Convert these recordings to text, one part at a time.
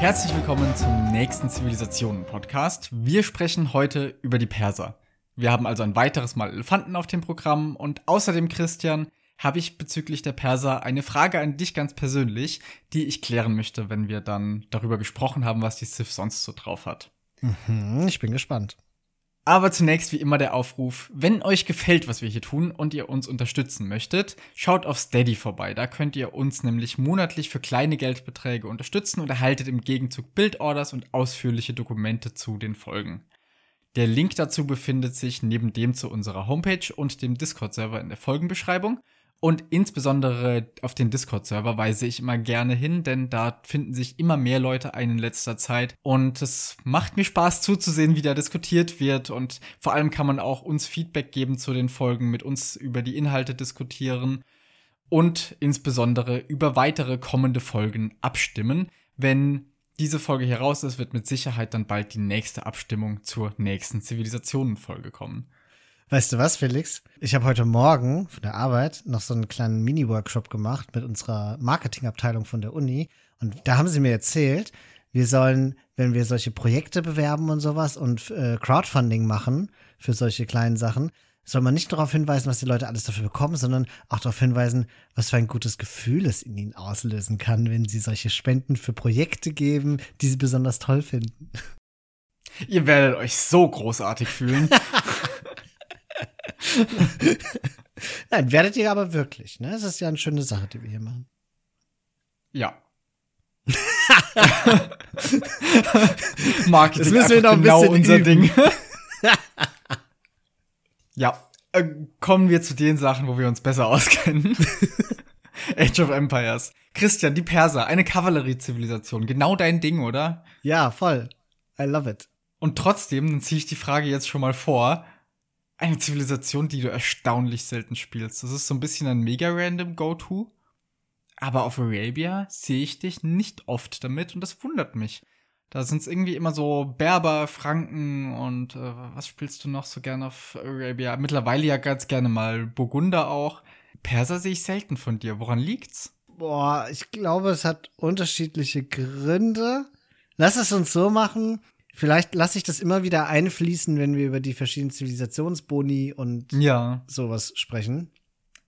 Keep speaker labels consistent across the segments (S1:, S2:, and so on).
S1: Herzlich willkommen zum nächsten Zivilisationen-Podcast. Wir sprechen heute über die Perser. Wir haben also ein weiteres Mal Elefanten auf dem Programm und außerdem, Christian, habe ich bezüglich der Perser eine Frage an dich ganz persönlich, die ich klären möchte, wenn wir dann darüber gesprochen haben, was die Civ sonst so drauf hat.
S2: Mhm, ich bin gespannt.
S1: Aber zunächst wie immer der Aufruf, wenn euch gefällt, was wir hier tun und ihr uns unterstützen möchtet, schaut auf Steady vorbei. Da könnt ihr uns nämlich monatlich für kleine Geldbeträge unterstützen und erhaltet im Gegenzug Bildorders und ausführliche Dokumente zu den Folgen. Der Link dazu befindet sich neben dem zu unserer Homepage und dem Discord-Server in der Folgenbeschreibung. Und insbesondere auf den Discord-Server weise ich immer gerne hin, denn da finden sich immer mehr Leute ein in letzter Zeit. Und es macht mir Spaß zuzusehen, wie da diskutiert wird. Und vor allem kann man auch uns Feedback geben zu den Folgen, mit uns über die Inhalte diskutieren und insbesondere über weitere kommende Folgen abstimmen. Wenn diese Folge hier raus ist, wird mit Sicherheit dann bald die nächste Abstimmung zur nächsten Zivilisationenfolge kommen.
S2: Weißt du was, Felix? Ich habe heute Morgen von der Arbeit noch so einen kleinen Mini-Workshop gemacht mit unserer Marketingabteilung von der Uni. Und da haben sie mir erzählt, wir sollen, wenn wir solche Projekte bewerben und sowas und äh, Crowdfunding machen für solche kleinen Sachen, soll man nicht darauf hinweisen, was die Leute alles dafür bekommen, sondern auch darauf hinweisen, was für ein gutes Gefühl es in ihnen auslösen kann, wenn sie solche Spenden für Projekte geben, die sie besonders toll finden.
S1: Ihr werdet euch so großartig fühlen.
S2: Nein, werdet ihr aber wirklich, ne? Das ist ja eine schöne Sache, die wir hier machen.
S1: Ja. Marketing
S2: das müssen wir noch ein genau
S1: unser üben. Ding. ja, äh, kommen wir zu den Sachen, wo wir uns besser auskennen. Age of Empires. Christian, die Perser, eine Kavalleriezivilisation. Genau dein Ding, oder?
S2: Ja, voll. I love it.
S1: Und trotzdem, dann ziehe ich die Frage jetzt schon mal vor, eine Zivilisation, die du erstaunlich selten spielst. Das ist so ein bisschen ein mega random Go-To. Aber auf Arabia sehe ich dich nicht oft damit und das wundert mich. Da sind es irgendwie immer so Berber, Franken und äh, was spielst du noch so gerne auf Arabia? Mittlerweile ja ganz gerne mal Burgunder auch. Perser sehe ich selten von dir. Woran liegt's?
S2: Boah, ich glaube, es hat unterschiedliche Gründe. Lass es uns so machen. Vielleicht lasse ich das immer wieder einfließen, wenn wir über die verschiedenen Zivilisationsboni und
S1: ja.
S2: sowas sprechen.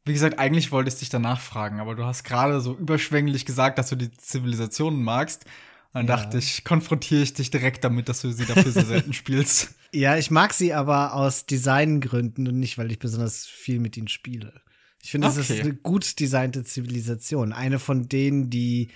S1: Wie gesagt, eigentlich wollte ich dich danach fragen, aber du hast gerade so überschwänglich gesagt, dass du die Zivilisationen magst. Dann ja. dachte ich, konfrontiere ich dich direkt damit, dass du sie dafür so selten spielst.
S2: Ja, ich mag sie aber aus Designgründen und nicht, weil ich besonders viel mit ihnen spiele. Ich finde, es okay. ist eine gut designte Zivilisation. Eine von denen, die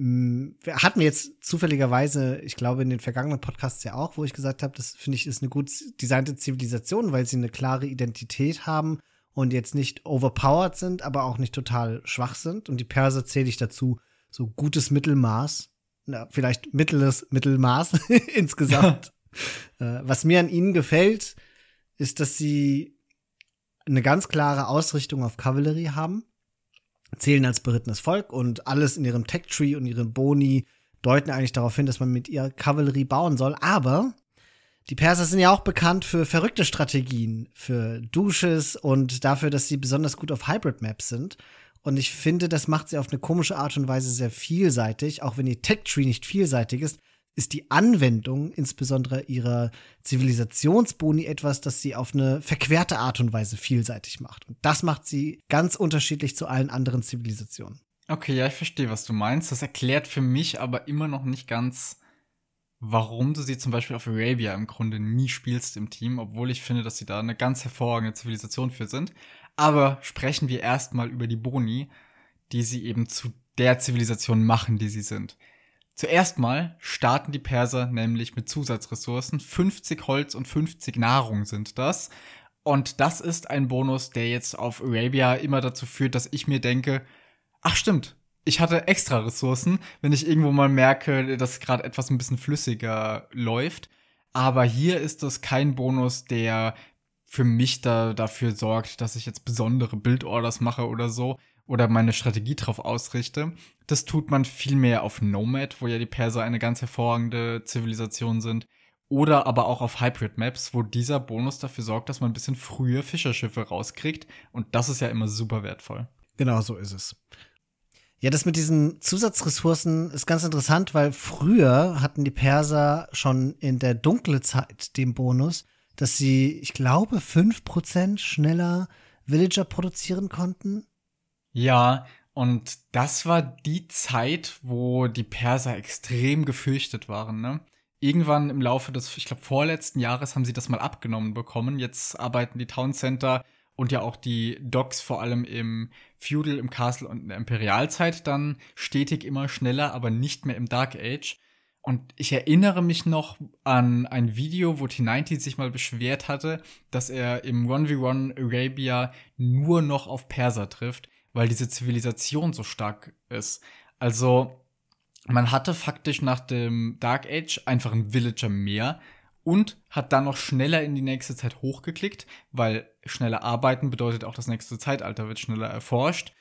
S2: hatten wir jetzt zufälligerweise, ich glaube, in den vergangenen Podcasts ja auch, wo ich gesagt habe, das finde ich ist eine gut designte Zivilisation, weil sie eine klare Identität haben und jetzt nicht overpowered sind, aber auch nicht total schwach sind. Und die Perser zähle ich dazu so gutes Mittelmaß, na, vielleicht mittleres Mittelmaß insgesamt. äh, was mir an ihnen gefällt, ist, dass sie eine ganz klare Ausrichtung auf Kavallerie haben zählen als berittenes Volk und alles in ihrem Tech-Tree und ihren Boni deuten eigentlich darauf hin, dass man mit ihr Kavallerie bauen soll. Aber die Perser sind ja auch bekannt für verrückte Strategien, für Dusches und dafür, dass sie besonders gut auf Hybrid-Maps sind. Und ich finde, das macht sie auf eine komische Art und Weise sehr vielseitig, auch wenn ihr Tech-Tree nicht vielseitig ist ist die Anwendung insbesondere ihrer Zivilisationsboni etwas, das sie auf eine verquerte Art und Weise vielseitig macht. Und das macht sie ganz unterschiedlich zu allen anderen Zivilisationen.
S1: Okay, ja, ich verstehe, was du meinst. Das erklärt für mich aber immer noch nicht ganz, warum du sie zum Beispiel auf Arabia im Grunde nie spielst im Team, obwohl ich finde, dass sie da eine ganz hervorragende Zivilisation für sind. Aber sprechen wir erstmal über die Boni, die sie eben zu der Zivilisation machen, die sie sind. Zuerst mal starten die Perser nämlich mit Zusatzressourcen. 50 Holz und 50 Nahrung sind das. Und das ist ein Bonus, der jetzt auf Arabia immer dazu führt, dass ich mir denke, ach stimmt, ich hatte extra Ressourcen, wenn ich irgendwo mal merke, dass gerade etwas ein bisschen flüssiger läuft. Aber hier ist das kein Bonus, der für mich da dafür sorgt, dass ich jetzt besondere Bildorders mache oder so, oder meine Strategie drauf ausrichte. Das tut man vielmehr auf Nomad, wo ja die Perser eine ganz hervorragende Zivilisation sind. Oder aber auch auf Hybrid Maps, wo dieser Bonus dafür sorgt, dass man ein bisschen früher Fischerschiffe rauskriegt. Und das ist ja immer super wertvoll.
S2: Genau so ist es. Ja, das mit diesen Zusatzressourcen ist ganz interessant, weil früher hatten die Perser schon in der dunklen Zeit den Bonus, dass sie, ich glaube, 5% schneller Villager produzieren konnten.
S1: Ja, und das war die Zeit, wo die Perser extrem gefürchtet waren, ne? Irgendwann im Laufe des, ich glaube, vorletzten Jahres haben sie das mal abgenommen bekommen. Jetzt arbeiten die Town Center und ja auch die Docks vor allem im Feudal, im Castle und in der Imperialzeit dann stetig immer schneller, aber nicht mehr im Dark Age. Und ich erinnere mich noch an ein Video, wo T90 sich mal beschwert hatte, dass er im 1v1 Arabia nur noch auf Perser trifft, weil diese Zivilisation so stark ist. Also, man hatte faktisch nach dem Dark Age einfach einen Villager mehr, und hat dann noch schneller in die nächste Zeit hochgeklickt, weil schneller arbeiten bedeutet auch das nächste Zeitalter wird schneller erforscht.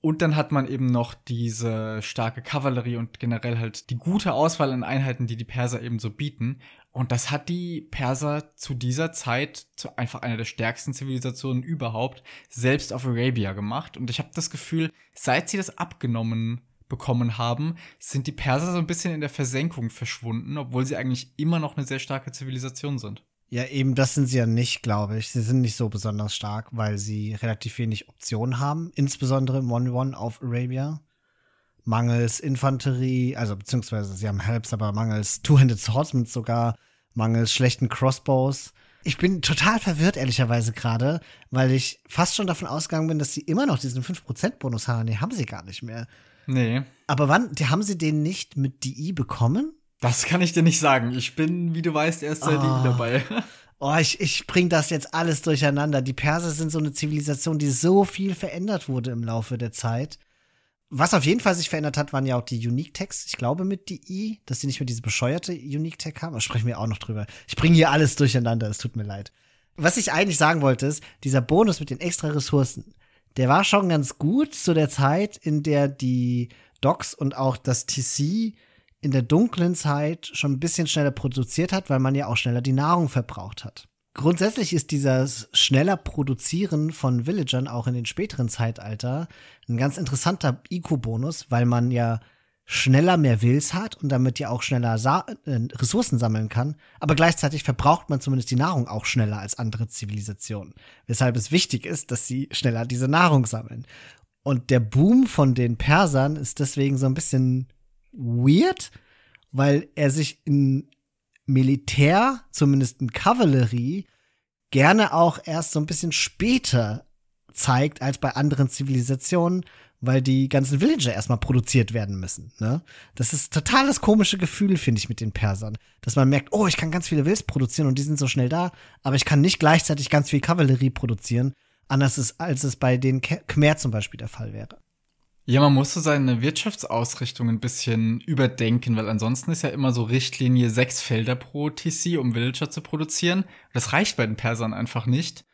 S1: Und dann hat man eben noch diese starke Kavallerie und generell halt die gute Auswahl an Einheiten, die die Perser eben so bieten. Und das hat die Perser zu dieser Zeit zu einfach einer der stärksten Zivilisationen überhaupt, selbst auf Arabia gemacht. Und ich habe das Gefühl, seit sie das abgenommen bekommen haben, sind die Perser so ein bisschen in der Versenkung verschwunden, obwohl sie eigentlich immer noch eine sehr starke Zivilisation sind.
S2: Ja, eben das sind sie ja nicht, glaube ich. Sie sind nicht so besonders stark, weil sie relativ wenig Optionen haben, insbesondere im 1-1 auf Arabia. Mangels Infanterie, also beziehungsweise sie haben Helps, aber mangels Two-Handed Swordsmen sogar, mangels schlechten Crossbows. Ich bin total verwirrt, ehrlicherweise gerade, weil ich fast schon davon ausgegangen bin, dass sie immer noch diesen 5%-Bonus haben. Nee, haben sie gar nicht mehr.
S1: Nee.
S2: Aber wann, die, haben sie den nicht mit DI bekommen?
S1: Das kann ich dir nicht sagen. Ich bin, wie du weißt, erst seit oh. dabei.
S2: Oh, ich, ich bring das jetzt alles durcheinander. Die Perser sind so eine Zivilisation, die so viel verändert wurde im Laufe der Zeit. Was auf jeden Fall sich verändert hat, waren ja auch die Unique Tags. Ich glaube mit DI, dass sie nicht mehr diese bescheuerte Unique Tag haben. Da sprechen wir auch noch drüber. Ich bringe hier alles durcheinander. Es tut mir leid. Was ich eigentlich sagen wollte, ist, dieser Bonus mit den extra Ressourcen, der war schon ganz gut zu der Zeit, in der die Docs und auch das TC in der dunklen Zeit schon ein bisschen schneller produziert hat, weil man ja auch schneller die Nahrung verbraucht hat. Grundsätzlich ist dieses schneller Produzieren von Villagern auch in den späteren Zeitalter ein ganz interessanter IQ-Bonus, weil man ja schneller mehr Wills hat und damit ja auch schneller Sa äh, Ressourcen sammeln kann, aber gleichzeitig verbraucht man zumindest die Nahrung auch schneller als andere Zivilisationen, weshalb es wichtig ist, dass sie schneller diese Nahrung sammeln. Und der Boom von den Persern ist deswegen so ein bisschen weird, weil er sich in Militär, zumindest in Kavallerie, gerne auch erst so ein bisschen später zeigt als bei anderen Zivilisationen, weil die ganzen Villager erstmal produziert werden müssen. Ne? Das ist total das komische Gefühl, finde ich, mit den Persern. Dass man merkt, oh, ich kann ganz viele Wills produzieren und die sind so schnell da, aber ich kann nicht gleichzeitig ganz viel Kavallerie produzieren, anders ist, als es bei den Khmer zum Beispiel der Fall wäre.
S1: Ja, man muss so seine Wirtschaftsausrichtung ein bisschen überdenken, weil ansonsten ist ja immer so Richtlinie sechs Felder pro TC, um Villager zu produzieren. Das reicht bei den Persern einfach nicht.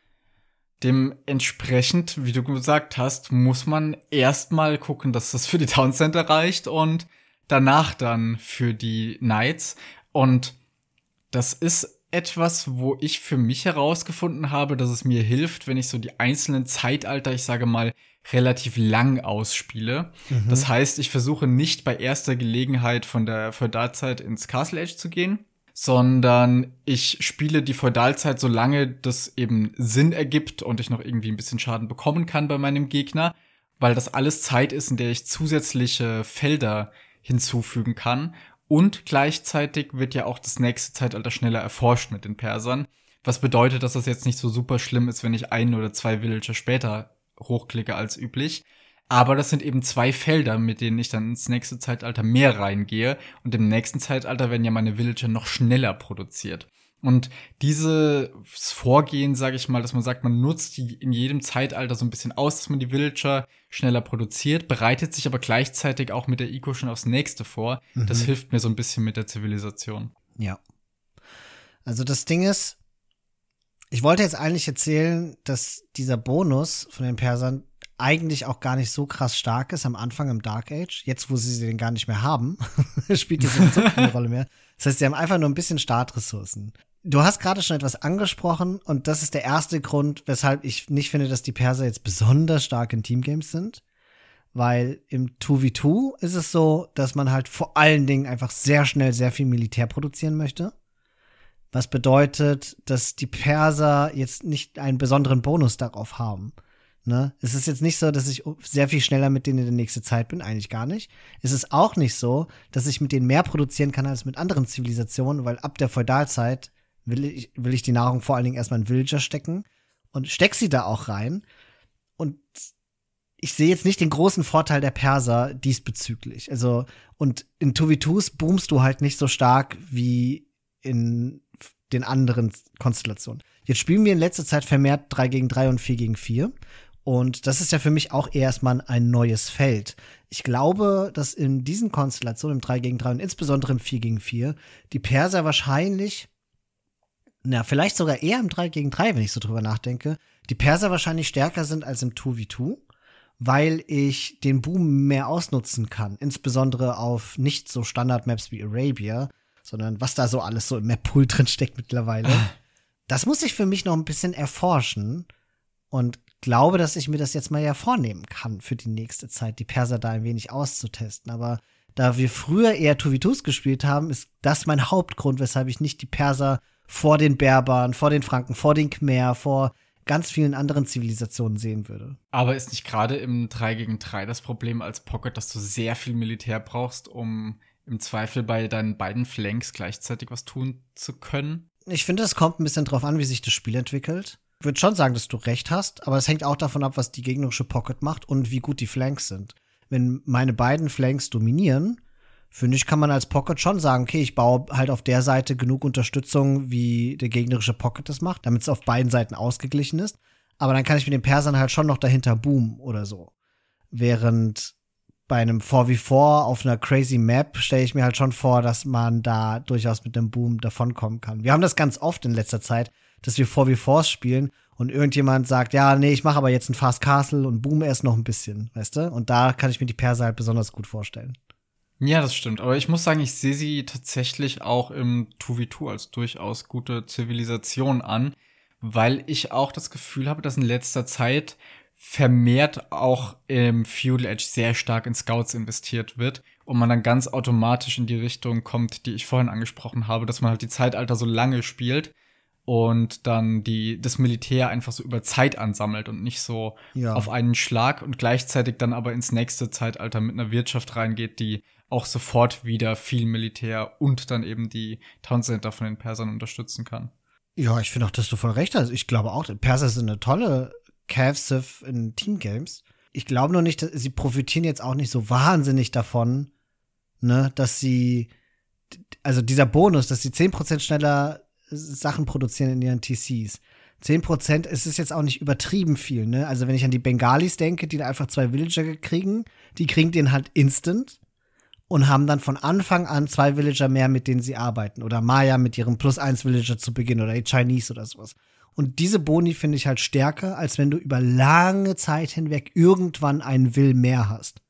S1: Dementsprechend, wie du gesagt hast, muss man erstmal gucken, dass das für die Town Center reicht und danach dann für die Knights. Und das ist etwas, wo ich für mich herausgefunden habe, dass es mir hilft, wenn ich so die einzelnen Zeitalter, ich sage mal, relativ lang ausspiele. Mhm. Das heißt, ich versuche nicht bei erster Gelegenheit von der Feudalzeit ins Castle Age zu gehen, sondern ich spiele die Feudalzeit, solange das eben Sinn ergibt und ich noch irgendwie ein bisschen Schaden bekommen kann bei meinem Gegner, weil das alles Zeit ist, in der ich zusätzliche Felder hinzufügen kann. Und gleichzeitig wird ja auch das nächste Zeitalter schneller erforscht mit den Persern. Was bedeutet, dass das jetzt nicht so super schlimm ist, wenn ich ein oder zwei Villager später hochklicke als üblich. Aber das sind eben zwei Felder, mit denen ich dann ins nächste Zeitalter mehr reingehe. Und im nächsten Zeitalter werden ja meine Villager noch schneller produziert. Und dieses Vorgehen, sage ich mal, dass man sagt, man nutzt die in jedem Zeitalter so ein bisschen aus, dass man die Villager schneller produziert, bereitet sich aber gleichzeitig auch mit der Eco schon aufs nächste vor. Mhm. Das hilft mir so ein bisschen mit der Zivilisation.
S2: Ja. Also das Ding ist, ich wollte jetzt eigentlich erzählen, dass dieser Bonus von den Persern eigentlich auch gar nicht so krass stark ist am Anfang im Dark Age. Jetzt, wo sie den gar nicht mehr haben, spielt das so keine Rolle mehr. Das heißt, sie haben einfach nur ein bisschen Startressourcen. Du hast gerade schon etwas angesprochen und das ist der erste Grund, weshalb ich nicht finde, dass die Perser jetzt besonders stark in Teamgames sind. Weil im 2v2 ist es so, dass man halt vor allen Dingen einfach sehr schnell sehr viel Militär produzieren möchte. Was bedeutet, dass die Perser jetzt nicht einen besonderen Bonus darauf haben. Ne? Es ist jetzt nicht so, dass ich sehr viel schneller mit denen in der nächsten Zeit bin, eigentlich gar nicht. Es ist auch nicht so, dass ich mit denen mehr produzieren kann als mit anderen Zivilisationen, weil ab der Feudalzeit will ich, will ich die Nahrung vor allen Dingen erstmal in Villager stecken und steck sie da auch rein. Und ich sehe jetzt nicht den großen Vorteil der Perser diesbezüglich. Also, und in 2v2s boomst du halt nicht so stark wie in den anderen Konstellationen. Jetzt spielen wir in letzter Zeit vermehrt 3 gegen 3 und 4 gegen 4. Und das ist ja für mich auch erstmal ein neues Feld. Ich glaube, dass in diesen Konstellationen, im 3 gegen 3 und insbesondere im 4 gegen 4, die Perser wahrscheinlich, na, vielleicht sogar eher im 3 gegen 3, wenn ich so drüber nachdenke, die Perser wahrscheinlich stärker sind als im 2v2, weil ich den Boom mehr ausnutzen kann. Insbesondere auf nicht so Standard-Maps wie Arabia, sondern was da so alles so im Map-Pool drin steckt mittlerweile. Das muss ich für mich noch ein bisschen erforschen und glaube, dass ich mir das jetzt mal ja vornehmen kann für die nächste Zeit, die Perser da ein wenig auszutesten. Aber da wir früher eher Tuvitus gespielt haben, ist das mein Hauptgrund, weshalb ich nicht die Perser vor den Berbern, vor den Franken, vor den Khmer, vor ganz vielen anderen Zivilisationen sehen würde.
S1: Aber ist nicht gerade im 3 gegen 3 das Problem als Pocket, dass du sehr viel Militär brauchst, um im Zweifel bei deinen beiden Flanks gleichzeitig was tun zu können?
S2: Ich finde, es kommt ein bisschen drauf an, wie sich das Spiel entwickelt würde schon sagen, dass du recht hast, aber es hängt auch davon ab, was die gegnerische Pocket macht und wie gut die Flanks sind. Wenn meine beiden Flanks dominieren, finde ich, kann man als Pocket schon sagen, okay, ich baue halt auf der Seite genug Unterstützung, wie der gegnerische Pocket das macht, damit es auf beiden Seiten ausgeglichen ist. Aber dann kann ich mit den Persern halt schon noch dahinter boomen oder so. Während bei einem 4v4 auf einer crazy Map stelle ich mir halt schon vor, dass man da durchaus mit einem Boom davonkommen kann. Wir haben das ganz oft in letzter Zeit, dass wir 4v4s spielen und irgendjemand sagt, ja, nee, ich mache aber jetzt ein Fast Castle und boom erst noch ein bisschen, weißt du? Und da kann ich mir die Perser halt besonders gut vorstellen.
S1: Ja, das stimmt. Aber ich muss sagen, ich sehe sie tatsächlich auch im 2v2 als durchaus gute Zivilisation an, weil ich auch das Gefühl habe, dass in letzter Zeit vermehrt auch im Feudal Edge sehr stark in Scouts investiert wird und man dann ganz automatisch in die Richtung kommt, die ich vorhin angesprochen habe, dass man halt die Zeitalter so lange spielt und dann die, das Militär einfach so über Zeit ansammelt und nicht so ja. auf einen Schlag und gleichzeitig dann aber ins nächste Zeitalter mit einer Wirtschaft reingeht, die auch sofort wieder viel Militär und dann eben die Town Center von den Persern unterstützen kann.
S2: Ja, ich finde auch, dass du voll recht hast. Ich glaube auch, Perser sind eine tolle Cav-Civ in Teamgames. Ich glaube nur nicht, dass sie profitieren jetzt auch nicht so wahnsinnig davon, ne, dass sie, also dieser Bonus, dass sie 10% schneller Sachen produzieren in ihren TCs. 10% ist es jetzt auch nicht übertrieben viel, ne? Also wenn ich an die Bengalis denke, die einfach zwei Villager kriegen, die kriegen den halt instant und haben dann von Anfang an zwei Villager mehr, mit denen sie arbeiten. Oder Maya mit ihrem Plus 1 Villager zu Beginn oder die Chinese oder sowas. Und diese Boni finde ich halt stärker, als wenn du über lange Zeit hinweg irgendwann einen Will mehr hast.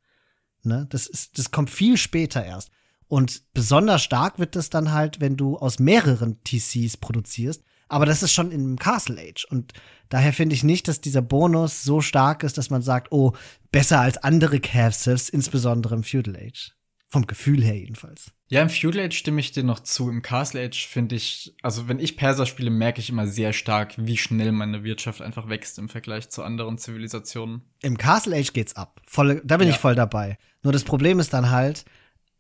S2: Ne? Das ist, das kommt viel später erst. Und besonders stark wird das dann halt, wenn du aus mehreren TCs produzierst. Aber das ist schon im Castle Age. Und daher finde ich nicht, dass dieser Bonus so stark ist, dass man sagt, oh, besser als andere Cavsivs, insbesondere im Feudal Age. Vom Gefühl her jedenfalls.
S1: Ja, im Feudal Age stimme ich dir noch zu. Im Castle Age finde ich, also wenn ich Perser spiele, merke ich immer sehr stark, wie schnell meine Wirtschaft einfach wächst im Vergleich zu anderen Zivilisationen.
S2: Im Castle Age geht's ab. Voll, da bin ja. ich voll dabei. Nur das Problem ist dann halt,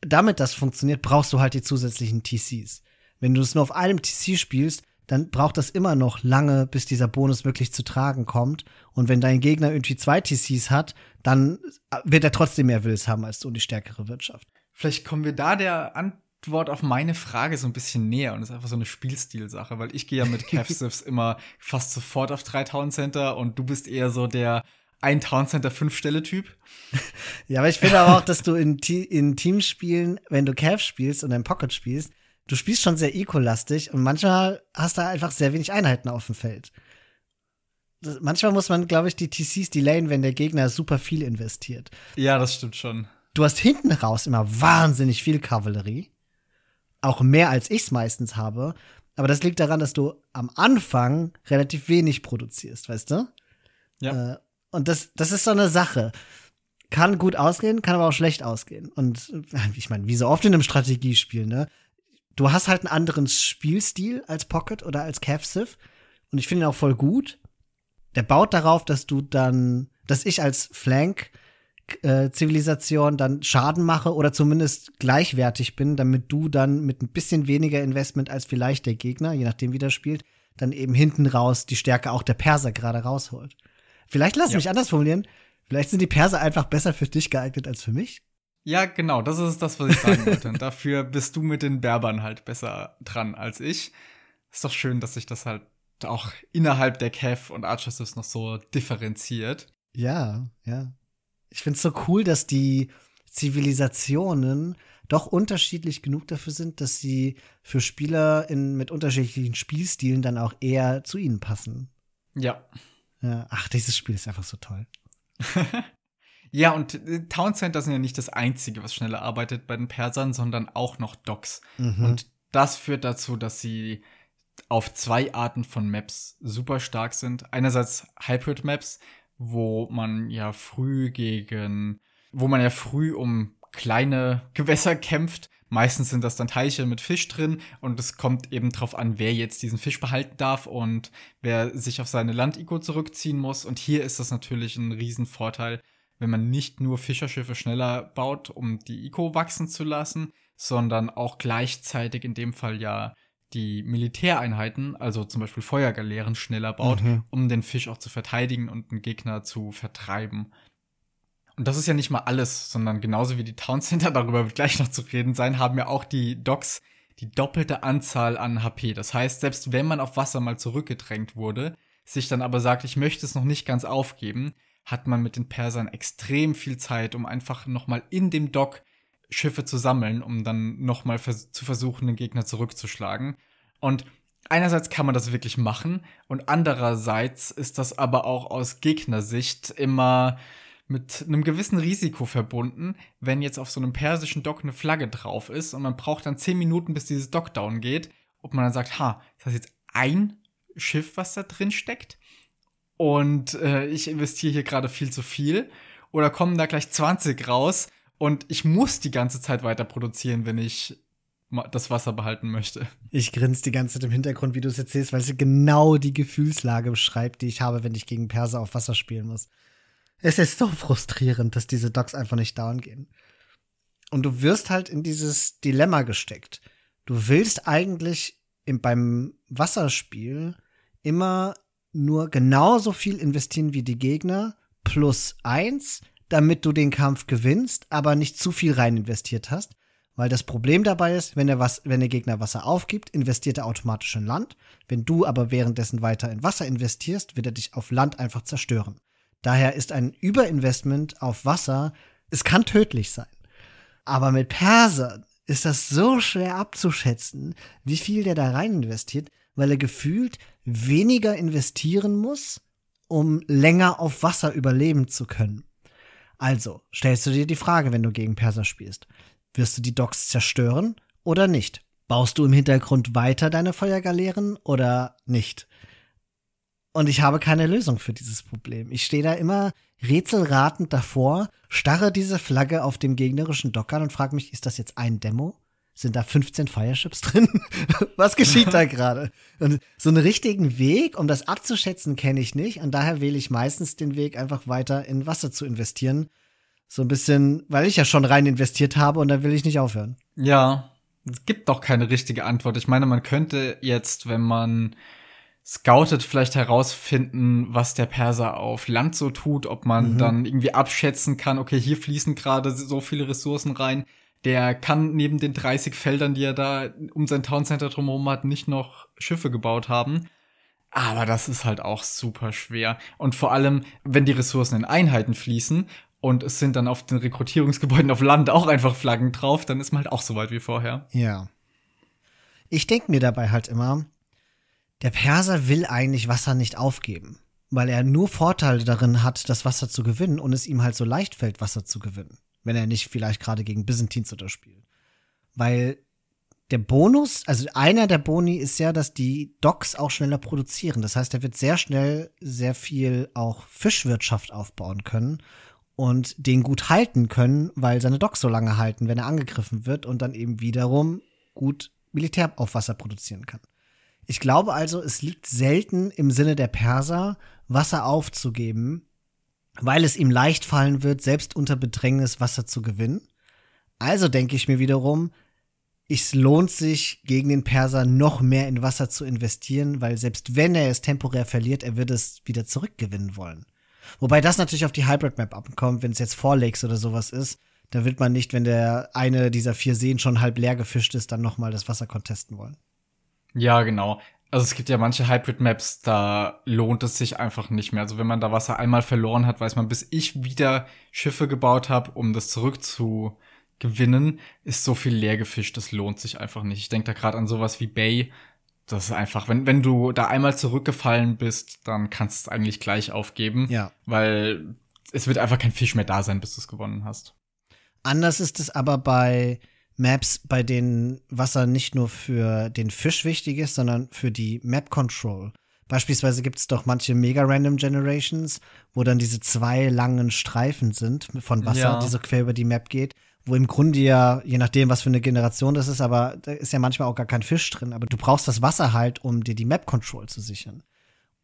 S2: damit das funktioniert, brauchst du halt die zusätzlichen TCs. Wenn du es nur auf einem TC spielst, dann braucht das immer noch lange, bis dieser Bonus wirklich zu tragen kommt. Und wenn dein Gegner irgendwie zwei TCs hat, dann wird er trotzdem mehr Wills haben als du und die stärkere Wirtschaft.
S1: Vielleicht kommen wir da der Antwort auf meine Frage so ein bisschen näher und das ist einfach so eine Spielstilsache, weil ich gehe ja mit Cavsivs immer fast sofort auf 3000 Center und du bist eher so der ein Town Center fünf Stelle Typ.
S2: Ja, aber ich finde aber auch, dass du in, in Teamspielen, wenn du Cav spielst und ein Pocket spielst, du spielst schon sehr eco-lastig und manchmal hast du einfach sehr wenig Einheiten auf dem Feld. Manchmal muss man, glaube ich, die TCs delayen, wenn der Gegner super viel investiert.
S1: Ja, das stimmt schon
S2: du hast hinten raus immer wahnsinnig viel Kavallerie. Auch mehr als ich es meistens habe. Aber das liegt daran, dass du am Anfang relativ wenig produzierst, weißt du? Ja. Äh, und das, das ist so eine Sache. kann gut ausgehen, kann aber auch schlecht ausgehen. Und äh, ich meine, wie so oft in einem Strategiespiel, ne? Du hast halt einen anderen Spielstil als Pocket oder als Cav Civ. Und ich finde ihn auch voll gut. Der baut darauf, dass du dann, dass ich als Flank äh, Zivilisation dann Schaden mache oder zumindest gleichwertig bin, damit du dann mit ein bisschen weniger Investment als vielleicht der Gegner, je nachdem wie der spielt, dann eben hinten raus die Stärke auch der Perser gerade rausholt. Vielleicht lass ja. mich anders formulieren. Vielleicht sind die Perser einfach besser für dich geeignet als für mich.
S1: Ja, genau, das ist das, was ich sagen wollte. Und dafür bist du mit den Berbern halt besser dran als ich. Ist doch schön, dass sich das halt auch innerhalb der Cav und Archers noch so differenziert.
S2: Ja, ja. Ich finde es so cool, dass die Zivilisationen doch unterschiedlich genug dafür sind, dass sie für Spieler in, mit unterschiedlichen Spielstilen dann auch eher zu ihnen passen.
S1: Ja.
S2: ja ach, dieses Spiel ist einfach so toll.
S1: ja, und äh, Town Center sind ja nicht das Einzige, was schneller arbeitet bei den Persern, sondern auch noch Docks. Mhm. Und das führt dazu, dass sie auf zwei Arten von Maps super stark sind. Einerseits Hybrid Maps, wo man ja früh gegen, wo man ja früh um kleine Gewässer kämpft. Meistens sind das dann Teiche mit Fisch drin und es kommt eben drauf an, wer jetzt diesen Fisch behalten darf und wer sich auf seine Land-Eco zurückziehen muss. Und hier ist das natürlich ein Riesenvorteil, wenn man nicht nur Fischerschiffe schneller baut, um die Eco wachsen zu lassen, sondern auch gleichzeitig in dem Fall ja die Militäreinheiten, also zum Beispiel Feuergaleeren, schneller baut, mhm. um den Fisch auch zu verteidigen und den Gegner zu vertreiben. Und das ist ja nicht mal alles, sondern genauso wie die Town Center, darüber wird gleich noch zu reden sein, haben ja auch die Docks die doppelte Anzahl an HP. Das heißt, selbst wenn man auf Wasser mal zurückgedrängt wurde, sich dann aber sagt, ich möchte es noch nicht ganz aufgeben, hat man mit den Persern extrem viel Zeit, um einfach nochmal in dem Dock Schiffe zu sammeln, um dann nochmal vers zu versuchen, den Gegner zurückzuschlagen. Und einerseits kann man das wirklich machen und andererseits ist das aber auch aus Gegnersicht immer mit einem gewissen Risiko verbunden, wenn jetzt auf so einem persischen Dock eine Flagge drauf ist und man braucht dann zehn Minuten, bis dieses Dock down geht, ob man dann sagt, ha, ist das jetzt ein Schiff, was da drin steckt? Und äh, ich investiere hier gerade viel zu viel. Oder kommen da gleich 20 raus und ich muss die ganze Zeit weiter produzieren, wenn ich das Wasser behalten möchte.
S2: Ich grinse die ganze Zeit im Hintergrund, wie du es erzählst, weil es genau die Gefühlslage beschreibt, die ich habe, wenn ich gegen Perser auf Wasser spielen muss. Es ist so frustrierend, dass diese Docks einfach nicht down gehen. Und du wirst halt in dieses Dilemma gesteckt. Du willst eigentlich im, beim Wasserspiel immer nur genauso viel investieren wie die Gegner plus eins, damit du den Kampf gewinnst, aber nicht zu viel rein investiert hast. Weil das Problem dabei ist, wenn der, was, wenn der Gegner Wasser aufgibt, investiert er automatisch in Land. Wenn du aber währenddessen weiter in Wasser investierst, wird er dich auf Land einfach zerstören. Daher ist ein Überinvestment auf Wasser, es kann tödlich sein. Aber mit Persern ist das so schwer abzuschätzen, wie viel der da rein investiert, weil er gefühlt weniger investieren muss, um länger auf Wasser überleben zu können. Also, stellst du dir die Frage, wenn du gegen Perser spielst. Wirst du die Docks zerstören oder nicht? Baust du im Hintergrund weiter deine Feuergaleeren oder nicht? Und ich habe keine Lösung für dieses Problem. Ich stehe da immer rätselratend davor, starre diese Flagge auf dem gegnerischen Dock an und frage mich, ist das jetzt ein Demo? Sind da 15 Fireships drin? Was geschieht da gerade? Und so einen richtigen Weg, um das abzuschätzen, kenne ich nicht. Und daher wähle ich meistens den Weg, einfach weiter in Wasser zu investieren. So ein bisschen, weil ich ja schon rein investiert habe und da will ich nicht aufhören.
S1: Ja, es gibt doch keine richtige Antwort. Ich meine, man könnte jetzt, wenn man scoutet, vielleicht herausfinden, was der Perser auf Land so tut, ob man mhm. dann irgendwie abschätzen kann, okay, hier fließen gerade so viele Ressourcen rein der kann neben den 30 Feldern, die er da um sein Towncenter drumherum hat, nicht noch Schiffe gebaut haben. Aber das ist halt auch super schwer. Und vor allem, wenn die Ressourcen in Einheiten fließen und es sind dann auf den Rekrutierungsgebäuden auf Land auch einfach Flaggen drauf, dann ist man halt auch so weit wie vorher.
S2: Ja. Ich denke mir dabei halt immer, der Perser will eigentlich Wasser nicht aufgeben, weil er nur Vorteile darin hat, das Wasser zu gewinnen und es ihm halt so leicht fällt, Wasser zu gewinnen wenn er nicht vielleicht gerade gegen Byzantins oder spielt. Weil der Bonus, also einer der Boni ist ja, dass die Docks auch schneller produzieren. Das heißt, er wird sehr schnell sehr viel auch Fischwirtschaft aufbauen können. und den gut halten können, weil seine Docks so lange halten, wenn er angegriffen wird und dann eben wiederum gut Militär auf Wasser produzieren kann. Ich glaube also, es liegt selten im Sinne der Perser, Wasser aufzugeben, weil es ihm leicht fallen wird, selbst unter Bedrängnis Wasser zu gewinnen. Also denke ich mir wiederum, es lohnt sich, gegen den Perser noch mehr in Wasser zu investieren, weil selbst wenn er es temporär verliert, er wird es wieder zurückgewinnen wollen. Wobei das natürlich auf die Hybrid Map abkommt, wenn es jetzt Four Lakes oder sowas ist, da wird man nicht, wenn der eine dieser vier Seen schon halb leer gefischt ist, dann noch mal das Wasser contesten wollen.
S1: Ja, genau. Also es gibt ja manche Hybrid-Maps, da lohnt es sich einfach nicht mehr. Also wenn man da Wasser einmal verloren hat, weiß man, bis ich wieder Schiffe gebaut habe, um das zurückzugewinnen, ist so viel leer gefischt, das lohnt sich einfach nicht. Ich denke da gerade an sowas wie Bay. Das ist einfach, wenn, wenn du da einmal zurückgefallen bist, dann kannst du es eigentlich gleich aufgeben.
S2: Ja.
S1: Weil es wird einfach kein Fisch mehr da sein, bis du es gewonnen hast.
S2: Anders ist es aber bei Maps, bei denen Wasser nicht nur für den Fisch wichtig ist, sondern für die Map Control. Beispielsweise gibt es doch manche Mega Random Generations, wo dann diese zwei langen Streifen sind von Wasser, ja. die so quer über die Map geht, wo im Grunde ja, je nachdem, was für eine Generation das ist, aber da ist ja manchmal auch gar kein Fisch drin, aber du brauchst das Wasser halt, um dir die Map Control zu sichern.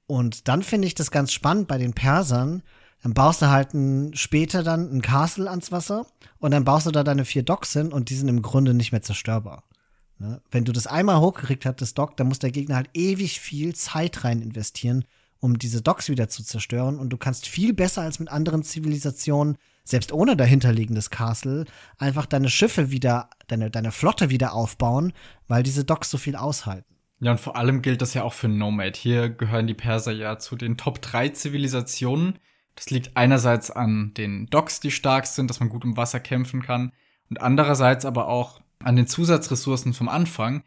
S2: Und dann finde ich das ganz spannend bei den Persern, dann baust du halt ein, später dann ein Castle ans Wasser und dann baust du da deine vier Docks hin und die sind im Grunde nicht mehr zerstörbar. Ne? Wenn du das einmal hochgekriegt hast, das Dock, dann muss der Gegner halt ewig viel Zeit rein investieren, um diese Docks wieder zu zerstören. Und du kannst viel besser als mit anderen Zivilisationen, selbst ohne dahinterliegendes Castle, einfach deine Schiffe wieder, deine, deine Flotte wieder aufbauen, weil diese Docks so viel aushalten.
S1: Ja, und vor allem gilt das ja auch für Nomad. Hier gehören die Perser ja zu den Top 3 Zivilisationen, das liegt einerseits an den Docks, die stark sind, dass man gut im Wasser kämpfen kann, und andererseits aber auch an den Zusatzressourcen vom Anfang,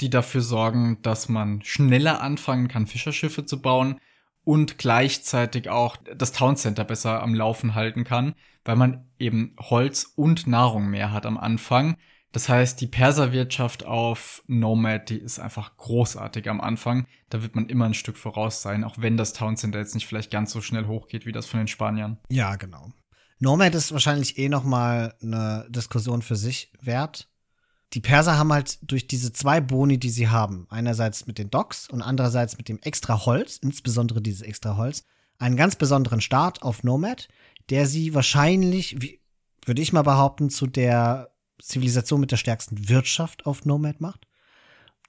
S1: die dafür sorgen, dass man schneller anfangen kann, Fischerschiffe zu bauen und gleichzeitig auch das Town Center besser am Laufen halten kann, weil man eben Holz und Nahrung mehr hat am Anfang das heißt, die Perserwirtschaft auf Nomad, die ist einfach großartig am Anfang. Da wird man immer ein Stück voraus sein, auch wenn das Town Center jetzt nicht vielleicht ganz so schnell hochgeht wie das von den Spaniern.
S2: Ja, genau. Nomad ist wahrscheinlich eh noch mal eine Diskussion für sich wert. Die Perser haben halt durch diese zwei Boni, die sie haben, einerseits mit den Docks und andererseits mit dem extra Holz, insbesondere dieses extra Holz, einen ganz besonderen Start auf Nomad, der sie wahrscheinlich, wie, würde ich mal behaupten, zu der Zivilisation mit der stärksten Wirtschaft auf Nomad macht.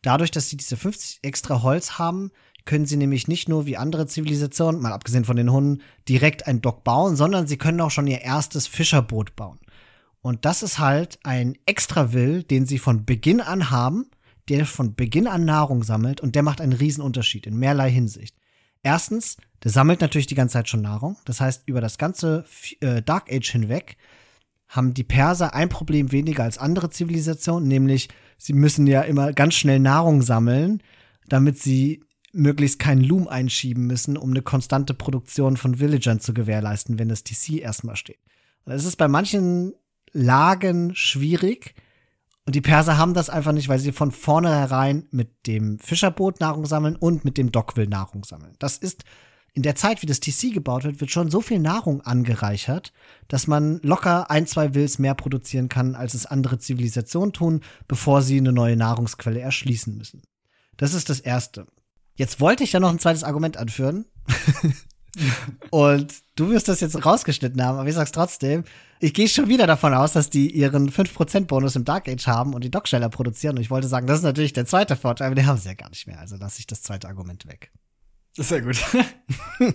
S2: Dadurch, dass sie diese 50 extra Holz haben, können sie nämlich nicht nur wie andere Zivilisationen, mal abgesehen von den Hunden, direkt ein Dock bauen, sondern sie können auch schon ihr erstes Fischerboot bauen. Und das ist halt ein extra Will, den sie von Beginn an haben, der von Beginn an Nahrung sammelt und der macht einen Riesenunterschied in mehrlei Hinsicht. Erstens, der sammelt natürlich die ganze Zeit schon Nahrung. Das heißt, über das ganze äh, Dark Age hinweg haben die Perser ein Problem weniger als andere Zivilisationen, nämlich sie müssen ja immer ganz schnell Nahrung sammeln, damit sie möglichst keinen Loom einschieben müssen, um eine konstante Produktion von Villagern zu gewährleisten, wenn das TC erstmal steht. Und es ist bei manchen Lagen schwierig. Und die Perser haben das einfach nicht, weil sie von vornherein mit dem Fischerboot Nahrung sammeln und mit dem Dockville Nahrung sammeln. Das ist in der Zeit, wie das TC gebaut wird, wird schon so viel Nahrung angereichert, dass man locker ein, zwei Wills mehr produzieren kann, als es andere Zivilisationen tun, bevor sie eine neue Nahrungsquelle erschließen müssen. Das ist das Erste. Jetzt wollte ich ja noch ein zweites Argument anführen. Und du wirst das jetzt rausgeschnitten haben, aber ich sag's trotzdem. Ich gehe schon wieder davon aus, dass die ihren 5% Bonus im Dark Age haben und die Docksteller produzieren. Und ich wollte sagen, das ist natürlich der zweite Vorteil, aber den haben sie ja gar nicht mehr. Also lasse ich das zweite Argument weg.
S1: Sehr gut.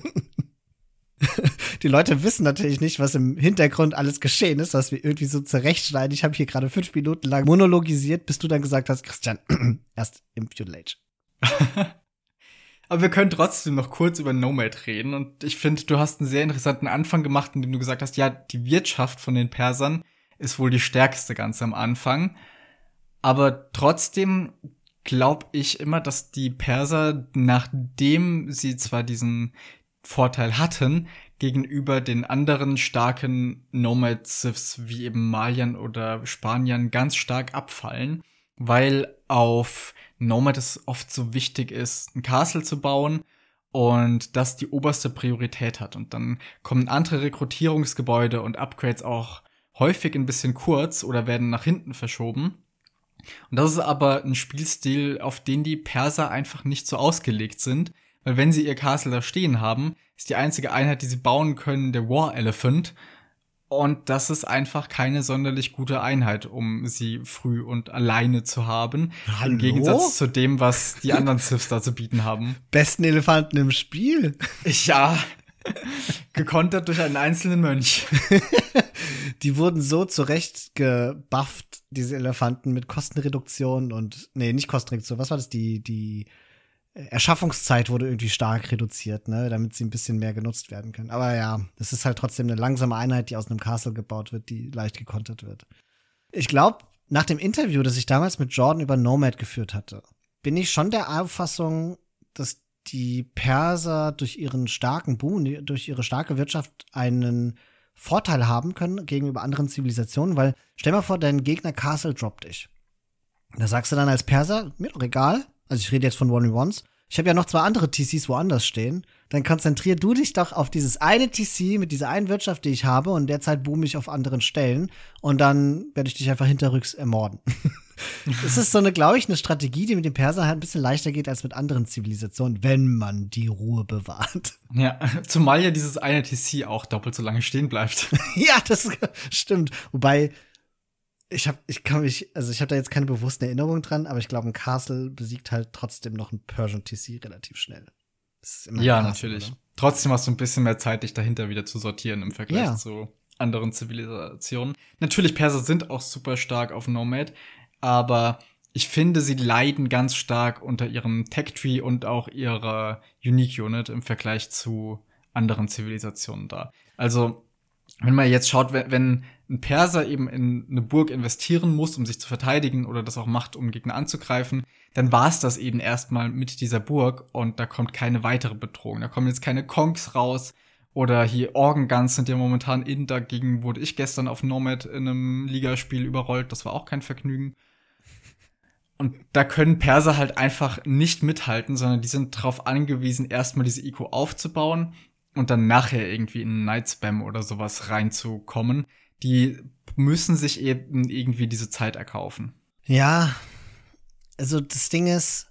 S2: Die Leute wissen natürlich nicht, was im Hintergrund alles geschehen ist, was wir irgendwie so zurechtschneiden. Ich habe hier gerade fünf Minuten lang monologisiert, bis du dann gesagt hast, Christian, erst im Feudal Age.
S1: Aber wir können trotzdem noch kurz über Nomad reden. Und ich finde, du hast einen sehr interessanten Anfang gemacht, indem du gesagt hast, ja, die Wirtschaft von den Persern ist wohl die stärkste ganz am Anfang. Aber trotzdem glaube ich immer, dass die Perser, nachdem sie zwar diesen Vorteil hatten, gegenüber den anderen starken Nomads wie eben Maliern oder Spaniern ganz stark abfallen, weil auf Nomad es oft so wichtig ist, ein Castle zu bauen und das die oberste Priorität hat. Und dann kommen andere Rekrutierungsgebäude und Upgrades auch häufig ein bisschen kurz oder werden nach hinten verschoben. Und das ist aber ein Spielstil, auf den die Perser einfach nicht so ausgelegt sind, weil wenn sie ihr Castle da stehen haben, ist die einzige Einheit, die sie bauen können, der War Elephant. Und das ist einfach keine sonderlich gute Einheit, um sie früh und alleine zu haben. Hallo? Im Gegensatz zu dem, was die anderen Siths da zu bieten haben.
S2: Besten Elefanten im Spiel.
S1: Ja. Gekontert durch einen einzelnen Mönch.
S2: die wurden so zurecht gebufft, diese Elefanten, mit Kostenreduktion und, nee, nicht Kostenreduktion, was war das? Die, die Erschaffungszeit wurde irgendwie stark reduziert, ne, damit sie ein bisschen mehr genutzt werden können. Aber ja, das ist halt trotzdem eine langsame Einheit, die aus einem Castle gebaut wird, die leicht gekontert wird. Ich glaube, nach dem Interview, das ich damals mit Jordan über Nomad geführt hatte, bin ich schon der Auffassung, dass die Perser durch ihren starken Boom, durch ihre starke Wirtschaft einen Vorteil haben können gegenüber anderen Zivilisationen, weil stell mal vor, dein Gegner Castle droppt dich. Da sagst du dann als Perser, mir doch egal, also ich rede jetzt von One-in-Ones, ich habe ja noch zwei andere TCs woanders stehen, dann konzentrier du dich doch auf dieses eine TC mit dieser einen Wirtschaft, die ich habe, und derzeit boom ich auf anderen Stellen und dann werde ich dich einfach hinterrücks ermorden. das ist so eine, glaube ich, eine Strategie, die mit dem Perser halt ein bisschen leichter geht als mit anderen Zivilisationen, wenn man die Ruhe bewahrt.
S1: Ja, zumal ja dieses eine TC auch doppelt so lange stehen bleibt.
S2: ja, das stimmt. Wobei, ich habe, ich kann mich, also ich habe da jetzt keine bewussten Erinnerungen dran, aber ich glaube, ein Castle besiegt halt trotzdem noch ein Persian TC relativ schnell.
S1: ja, Castle, natürlich. Oder? Trotzdem hast du ein bisschen mehr Zeit, dich dahinter wieder zu sortieren im Vergleich ja. zu anderen Zivilisationen. Natürlich, Perser sind auch super stark auf Nomad, aber ich finde, sie leiden ganz stark unter ihrem Tech-Tree und auch ihrer Unique-Unit im Vergleich zu anderen Zivilisationen da. Also, wenn man jetzt schaut, wenn, wenn ein Perser eben in eine Burg investieren muss, um sich zu verteidigen oder das auch macht, um Gegner anzugreifen, dann war es das eben erstmal mit dieser Burg und da kommt keine weitere Bedrohung. Da kommen jetzt keine Kongs raus oder hier Organ sind ja momentan in, dagegen wurde ich gestern auf Nomad in einem Ligaspiel überrollt, das war auch kein Vergnügen. Und da können Perser halt einfach nicht mithalten, sondern die sind darauf angewiesen, erstmal diese Eco aufzubauen und dann nachher irgendwie in Night Spam oder sowas reinzukommen die müssen sich eben irgendwie diese Zeit erkaufen.
S2: Ja, also das Ding ist,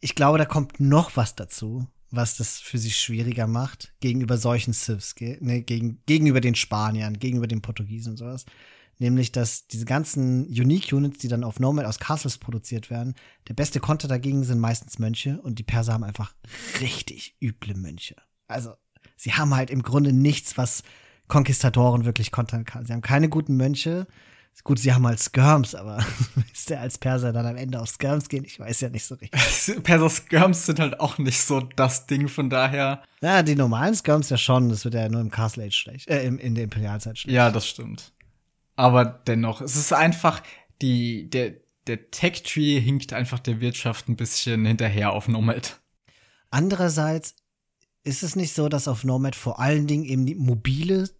S2: ich glaube, da kommt noch was dazu, was das für sie schwieriger macht, gegenüber solchen Civs, ne, gegen, gegenüber den Spaniern, gegenüber den Portugiesen und sowas. Nämlich, dass diese ganzen Unique Units, die dann auf Nomad aus Castles produziert werden, der beste Konter dagegen sind meistens Mönche und die Perser haben einfach richtig üble Mönche. Also, sie haben halt im Grunde nichts, was Konquistadoren wirklich kontern kann. Sie haben keine guten Mönche. Gut, sie haben halt Skirms, aber ist der als Perser dann am Ende auf Skirms gehen? Ich weiß ja nicht so richtig.
S1: Perser Skirms sind halt auch nicht so das Ding, von daher.
S2: Ja, die normalen Skirms ja schon. Das wird ja nur im Castle Age schlecht, äh, in der Imperialzeit schlecht.
S1: Ja, das stimmt. Aber dennoch, es ist einfach, die, der, der Tech-Tree hinkt einfach der Wirtschaft ein bisschen hinterher auf Nomad.
S2: Andererseits ist es nicht so, dass auf Nomad vor allen Dingen eben die mobile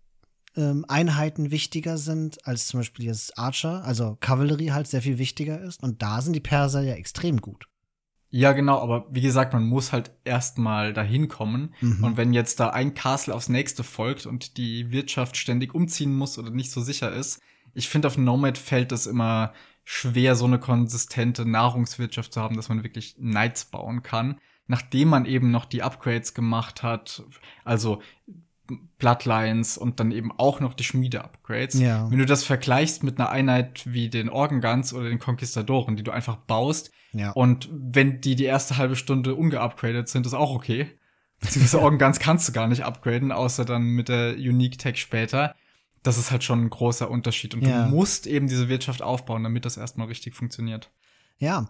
S2: ähm, Einheiten wichtiger sind als zum Beispiel jetzt Archer, also Kavallerie halt sehr viel wichtiger ist. Und da sind die Perser ja extrem gut.
S1: Ja, genau, aber wie gesagt, man muss halt erstmal dahin kommen. Mhm. Und wenn jetzt da ein Castle aufs nächste folgt und die Wirtschaft ständig umziehen muss oder nicht so sicher ist, ich finde, auf Nomad fällt es immer schwer, so eine konsistente Nahrungswirtschaft zu haben, dass man wirklich Knights bauen kann nachdem man eben noch die Upgrades gemacht hat, also Bloodlines und dann eben auch noch die Schmiede-Upgrades. Ja. Wenn du das vergleichst mit einer Einheit wie den Organ Guns oder den Conquistadoren, die du einfach baust, ja. und wenn die die erste halbe Stunde ungeupgradet sind, ist auch okay. Beziehungsweise Organ Guns kannst du gar nicht upgraden, außer dann mit der Unique Tech später. Das ist halt schon ein großer Unterschied. Und ja. du musst eben diese Wirtschaft aufbauen, damit das erstmal richtig funktioniert.
S2: Ja.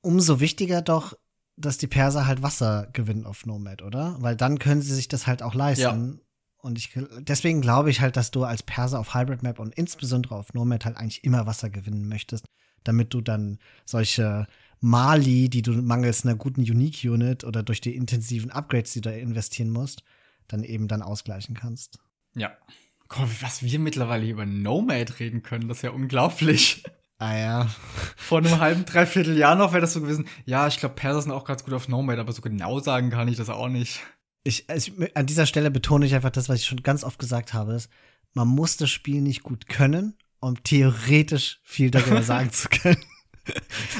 S2: Umso wichtiger doch dass die Perser halt Wasser gewinnen auf Nomad, oder? Weil dann können sie sich das halt auch leisten. Und ich, deswegen glaube ich halt, dass du als Perser auf Hybrid Map und insbesondere auf Nomad halt eigentlich immer Wasser gewinnen möchtest, damit du dann solche Mali, die du mangels einer guten Unique Unit oder durch die intensiven Upgrades, die du investieren musst, dann eben dann ausgleichen kannst.
S1: Ja. Gott, was wir mittlerweile über Nomad reden können, das ist ja unglaublich.
S2: Ah ja.
S1: Vor einem halben, dreiviertel Jahr noch wäre das so gewesen. Ja, ich glaube, Perser sind auch ganz gut auf Nomad, aber so genau sagen kann ich das auch nicht.
S2: Ich, ich, an dieser Stelle betone ich einfach das, was ich schon ganz oft gesagt habe, ist, man muss das Spiel nicht gut können, um theoretisch viel darüber sagen zu können.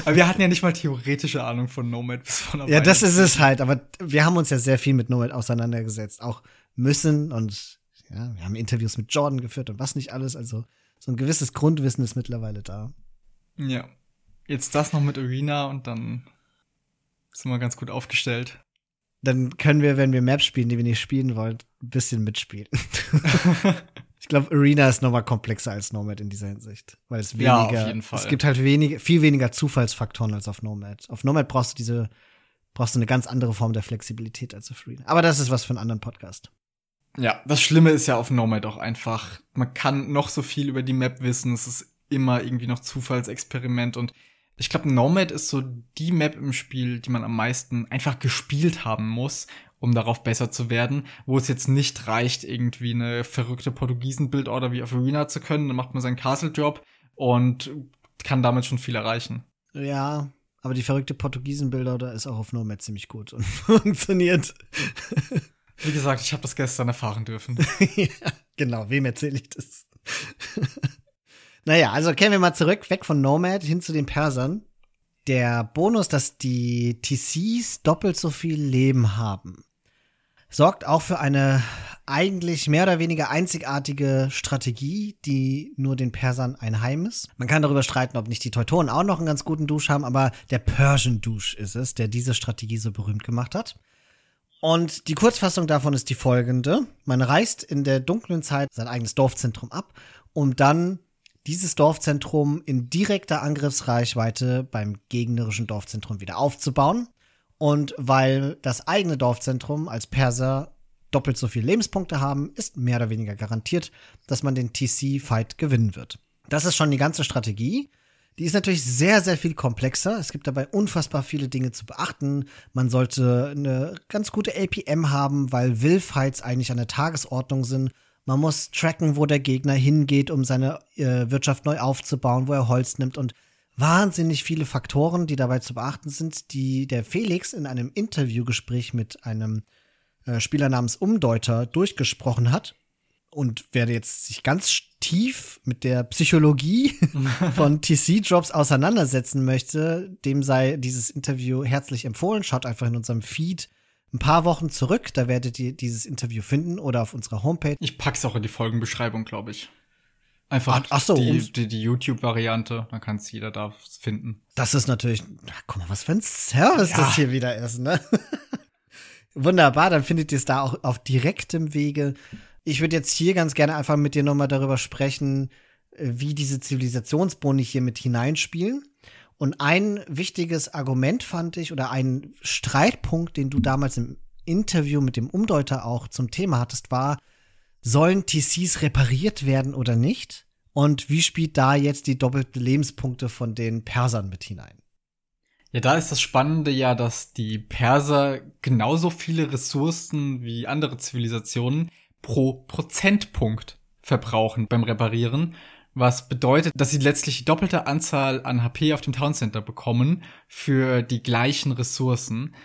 S1: Aber wir hatten ja nicht mal theoretische Ahnung von Nomad bis von
S2: Ja, das ist es halt, aber wir haben uns ja sehr viel mit Nomad auseinandergesetzt, auch müssen und ja, wir haben Interviews mit Jordan geführt und was nicht alles, also so ein gewisses Grundwissen ist mittlerweile da.
S1: Ja. Jetzt das noch mit Arena und dann sind wir ganz gut aufgestellt.
S2: Dann können wir, wenn wir Maps spielen, die wir nicht spielen wollen, ein bisschen mitspielen. ich glaube, Arena ist nochmal komplexer als Nomad in dieser Hinsicht. Weil es weniger, ja, auf jeden Fall. es gibt halt wenig, viel weniger Zufallsfaktoren als auf Nomad. Auf Nomad brauchst du diese, brauchst du eine ganz andere Form der Flexibilität als auf Arena. Aber das ist was für einen anderen Podcast.
S1: Ja, das Schlimme ist ja auf Nomad auch einfach, man kann noch so viel über die Map wissen, es ist immer irgendwie noch Zufallsexperiment und ich glaube, Nomad ist so die Map im Spiel, die man am meisten einfach gespielt haben muss, um darauf besser zu werden, wo es jetzt nicht reicht, irgendwie eine verrückte Portugiesen-Bildorder wie auf Arena zu können, dann macht man seinen Castle-Job und kann damit schon viel erreichen.
S2: Ja, aber die verrückte Portugiesen-Bildorder ist auch auf Nomad ziemlich gut und funktioniert.
S1: Wie gesagt, ich habe das gestern erfahren dürfen.
S2: ja, genau, wem erzähle ich das? Naja, also kehren wir mal zurück, weg von Nomad hin zu den Persern. Der Bonus, dass die TCs doppelt so viel Leben haben, sorgt auch für eine eigentlich mehr oder weniger einzigartige Strategie, die nur den Persern ein Heim ist. Man kann darüber streiten, ob nicht die Teutonen auch noch einen ganz guten Dusch haben, aber der Persian Dusch ist es, der diese Strategie so berühmt gemacht hat. Und die Kurzfassung davon ist die folgende. Man reißt in der dunklen Zeit sein eigenes Dorfzentrum ab, um dann dieses Dorfzentrum in direkter Angriffsreichweite beim gegnerischen Dorfzentrum wieder aufzubauen. Und weil das eigene Dorfzentrum als Perser doppelt so viele Lebenspunkte haben, ist mehr oder weniger garantiert, dass man den TC-Fight gewinnen wird. Das ist schon die ganze Strategie. Die ist natürlich sehr, sehr viel komplexer. Es gibt dabei unfassbar viele Dinge zu beachten. Man sollte eine ganz gute LPM haben, weil Will-Fights eigentlich an der Tagesordnung sind. Man muss tracken, wo der Gegner hingeht, um seine äh, Wirtschaft neu aufzubauen, wo er Holz nimmt und wahnsinnig viele Faktoren, die dabei zu beachten sind, die der Felix in einem Interviewgespräch mit einem äh, Spieler namens Umdeuter durchgesprochen hat und wer jetzt sich ganz tief mit der Psychologie von TC-Drops auseinandersetzen möchte, dem sei dieses Interview herzlich empfohlen. Schaut einfach in unserem Feed ein paar Wochen zurück, da werdet ihr dieses Interview finden oder auf unserer Homepage.
S1: Ich pack's auch in die Folgenbeschreibung, glaube ich. Einfach
S2: ach, ach so,
S1: die, die, die YouTube-Variante, dann kann es jeder da finden.
S2: Das ist natürlich, guck mal, was für ein Service ja. das hier wieder ist, ne? Wunderbar, dann findet ihr es da auch auf direktem Wege ich würde jetzt hier ganz gerne einfach mit dir nochmal darüber sprechen, wie diese Zivilisationsboni hier mit hineinspielen. Und ein wichtiges Argument fand ich oder ein Streitpunkt, den du damals im Interview mit dem Umdeuter auch zum Thema hattest, war, sollen TCs repariert werden oder nicht? Und wie spielt da jetzt die doppelten Lebenspunkte von den Persern mit hinein?
S1: Ja, da ist das Spannende ja, dass die Perser genauso viele Ressourcen wie andere Zivilisationen pro Prozentpunkt verbrauchen beim Reparieren, was bedeutet, dass sie letztlich die doppelte Anzahl an HP auf dem Town Center bekommen für die gleichen Ressourcen,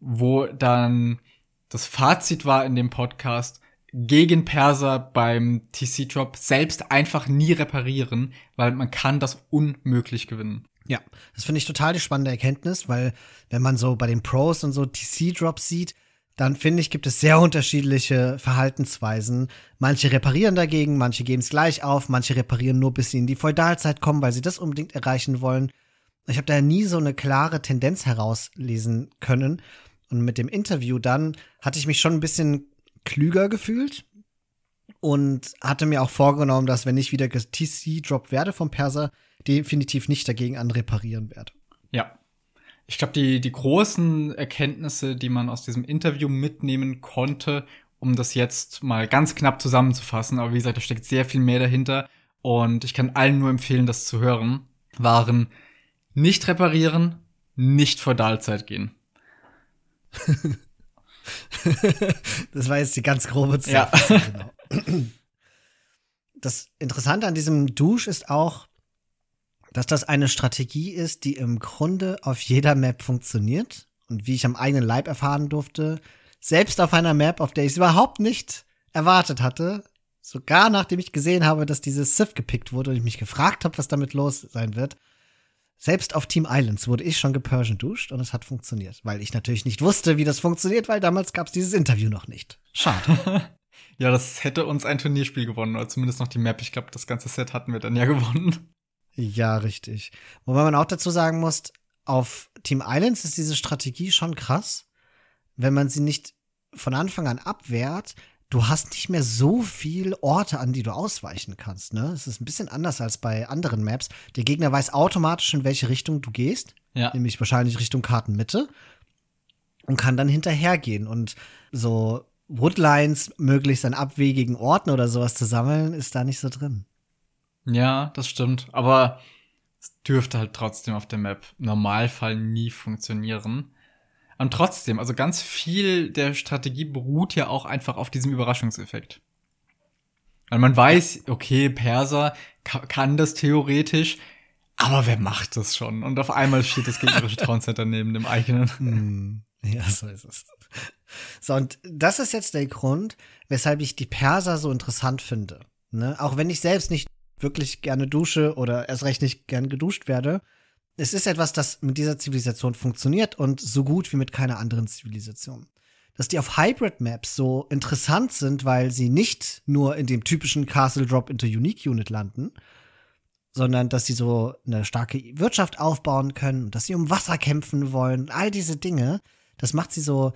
S1: wo dann das Fazit war in dem Podcast, gegen Perser beim TC-Drop selbst einfach nie reparieren, weil man kann das unmöglich gewinnen.
S2: Ja, das finde ich total die spannende Erkenntnis, weil wenn man so bei den Pros und so TC-Drops sieht, dann finde ich, gibt es sehr unterschiedliche Verhaltensweisen. Manche reparieren dagegen, manche geben es gleich auf, manche reparieren nur, bis sie in die Feudalzeit kommen, weil sie das unbedingt erreichen wollen. Ich habe da nie so eine klare Tendenz herauslesen können. Und mit dem Interview dann hatte ich mich schon ein bisschen klüger gefühlt und hatte mir auch vorgenommen, dass wenn ich wieder TC-Drop werde vom Perser, definitiv nicht dagegen anreparieren werde.
S1: Ja, ich glaube, die, die großen Erkenntnisse, die man aus diesem Interview mitnehmen konnte, um das jetzt mal ganz knapp zusammenzufassen, aber wie gesagt, da steckt sehr viel mehr dahinter und ich kann allen nur empfehlen, das zu hören, waren nicht reparieren, nicht vor Dahlzeit gehen.
S2: das war jetzt die ganz grobe Zusammenfassung. Ja. Genau. Das Interessante an diesem Dusch ist auch, dass das eine Strategie ist, die im Grunde auf jeder Map funktioniert. Und wie ich am eigenen Leib erfahren durfte, selbst auf einer Map, auf der ich es überhaupt nicht erwartet hatte, sogar nachdem ich gesehen habe, dass dieses Sith gepickt wurde und ich mich gefragt habe, was damit los sein wird, selbst auf Team Islands wurde ich schon gepersian duscht und es hat funktioniert, weil ich natürlich nicht wusste, wie das funktioniert, weil damals gab es dieses Interview noch nicht. Schade.
S1: ja, das hätte uns ein Turnierspiel gewonnen, oder zumindest noch die Map. Ich glaube, das ganze Set hatten wir dann ja gewonnen.
S2: Ja, richtig. Wobei man auch dazu sagen muss, auf Team Islands ist diese Strategie schon krass, wenn man sie nicht von Anfang an abwehrt. Du hast nicht mehr so viel Orte, an die du ausweichen kannst. Ne? Es ist ein bisschen anders als bei anderen Maps. Der Gegner weiß automatisch, in welche Richtung du gehst. Ja. Nämlich wahrscheinlich Richtung Kartenmitte. Und kann dann hinterhergehen. Und so Woodlines möglichst an abwegigen Orten oder sowas zu sammeln, ist da nicht so drin.
S1: Ja, das stimmt. Aber es dürfte halt trotzdem auf der Map im Normalfall nie funktionieren. Und trotzdem, also ganz viel der Strategie beruht ja auch einfach auf diesem Überraschungseffekt. Weil man weiß, okay, Perser kann das theoretisch, aber wer macht das schon? Und auf einmal steht das gegnerische Trauncenter neben dem eigenen.
S2: Hm, ja, so ist es. So, und das ist jetzt der Grund, weshalb ich die Perser so interessant finde. Ne? Auch wenn ich selbst nicht wirklich gerne dusche oder erst recht nicht gern geduscht werde. Es ist etwas, das mit dieser Zivilisation funktioniert und so gut wie mit keiner anderen Zivilisation. Dass die auf Hybrid-Maps so interessant sind, weil sie nicht nur in dem typischen Castle Drop into Unique Unit landen, sondern dass sie so eine starke Wirtschaft aufbauen können, dass sie um Wasser kämpfen wollen, all diese Dinge, das macht sie so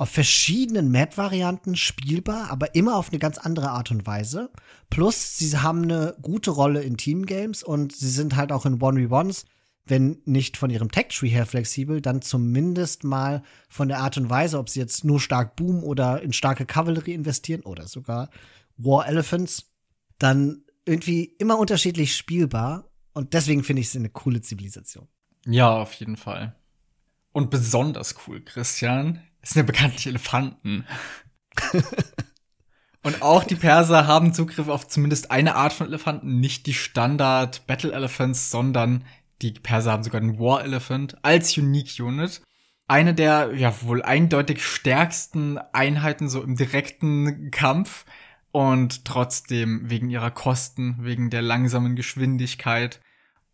S2: auf verschiedenen Map-Varianten spielbar, aber immer auf eine ganz andere Art und Weise. Plus, sie haben eine gute Rolle in Teamgames und sie sind halt auch in 1v1s, wenn nicht von ihrem Tech-Tree her flexibel, dann zumindest mal von der Art und Weise, ob sie jetzt nur stark Boom oder in starke Kavallerie investieren oder sogar War Elephants, dann irgendwie immer unterschiedlich spielbar. Und deswegen finde ich es eine coole Zivilisation.
S1: Ja, auf jeden Fall. Und besonders cool, Christian, es sind ja bekanntlich Elefanten. Und auch die Perser haben Zugriff auf zumindest eine Art von Elefanten, nicht die Standard Battle Elephants, sondern die Perser haben sogar den War Elephant als Unique Unit. Eine der ja wohl eindeutig stärksten Einheiten so im direkten Kampf und trotzdem wegen ihrer Kosten, wegen der langsamen Geschwindigkeit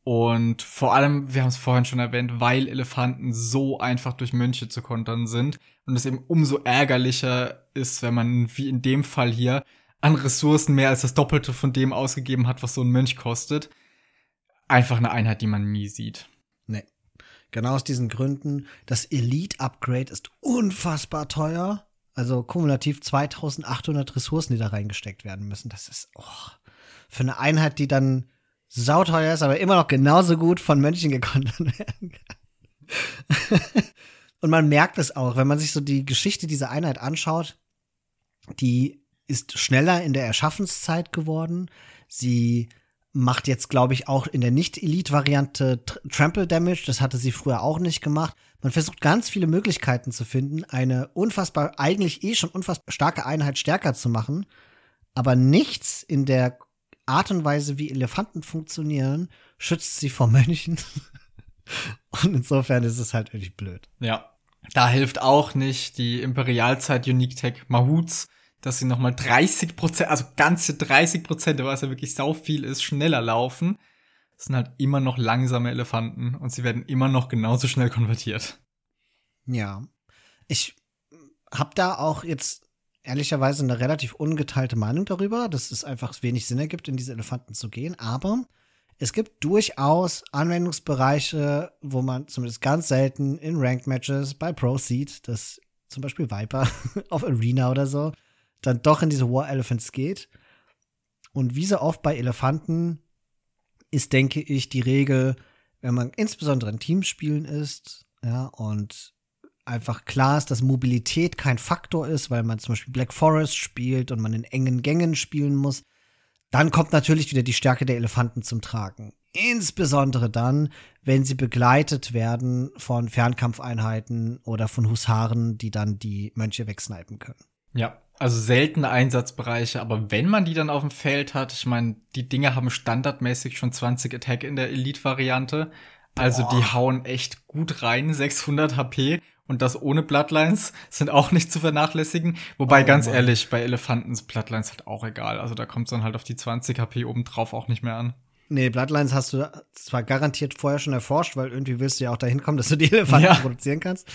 S1: und vor allem, wir haben es vorhin schon erwähnt, weil Elefanten so einfach durch Mönche zu kontern sind und es eben umso ärgerlicher ist, wenn man, wie in dem Fall hier, an Ressourcen mehr als das Doppelte von dem ausgegeben hat, was so ein Mönch kostet. Einfach eine Einheit, die man nie sieht.
S2: Nee. Genau aus diesen Gründen. Das Elite-Upgrade ist unfassbar teuer. Also kumulativ 2800 Ressourcen, die da reingesteckt werden müssen. Das ist, oh, für eine Einheit, die dann sauteuer ist, aber immer noch genauso gut von Mönchen gekontert werden kann. Und man merkt es auch, wenn man sich so die Geschichte dieser Einheit anschaut, die ist schneller in der Erschaffenszeit geworden. Sie macht jetzt, glaube ich, auch in der Nicht-Elite-Variante Trample Damage. Das hatte sie früher auch nicht gemacht. Man versucht ganz viele Möglichkeiten zu finden, eine unfassbar, eigentlich eh schon unfassbar starke Einheit stärker zu machen. Aber nichts in der Art und Weise, wie Elefanten funktionieren, schützt sie vor Mönchen. und insofern ist es halt wirklich blöd.
S1: Ja. Da hilft auch nicht die Imperialzeit Unique Tech Mahouts, dass sie nochmal 30 Prozent, also ganze 30 Prozent, was ja wirklich sau viel ist, schneller laufen. Das sind halt immer noch langsame Elefanten und sie werden immer noch genauso schnell konvertiert.
S2: Ja. Ich hab da auch jetzt ehrlicherweise eine relativ ungeteilte Meinung darüber, dass es einfach wenig Sinn ergibt, in diese Elefanten zu gehen. Aber es gibt durchaus Anwendungsbereiche, wo man zumindest ganz selten in Ranked Matches bei Pro sieht, dass zum Beispiel Viper auf Arena oder so dann doch in diese War Elephants geht. Und wie so oft bei Elefanten ist, denke ich, die Regel, wenn man insbesondere in Teamspielen ist, ja, und einfach klar ist, dass Mobilität kein Faktor ist, weil man zum Beispiel Black Forest spielt und man in engen Gängen spielen muss, dann kommt natürlich wieder die Stärke der Elefanten zum Tragen. Insbesondere dann, wenn sie begleitet werden von Fernkampfeinheiten oder von Husaren, die dann die Mönche wegsnipen können.
S1: Ja, also seltene Einsatzbereiche, aber wenn man die dann auf dem Feld hat, ich meine, die Dinge haben standardmäßig schon 20 Attack in der Elite-Variante. Also Boah. die hauen echt gut rein, 600 HP und das ohne Bloodlines sind auch nicht zu vernachlässigen. Wobei, oh, ganz Mann. ehrlich, bei Elefanten sind Bloodlines halt auch egal. Also da kommt es dann halt auf die 20 HP obendrauf auch nicht mehr an.
S2: Nee, Bloodlines hast du zwar garantiert vorher schon erforscht, weil irgendwie willst du ja auch dahin kommen, dass du die Elefanten ja. produzieren kannst.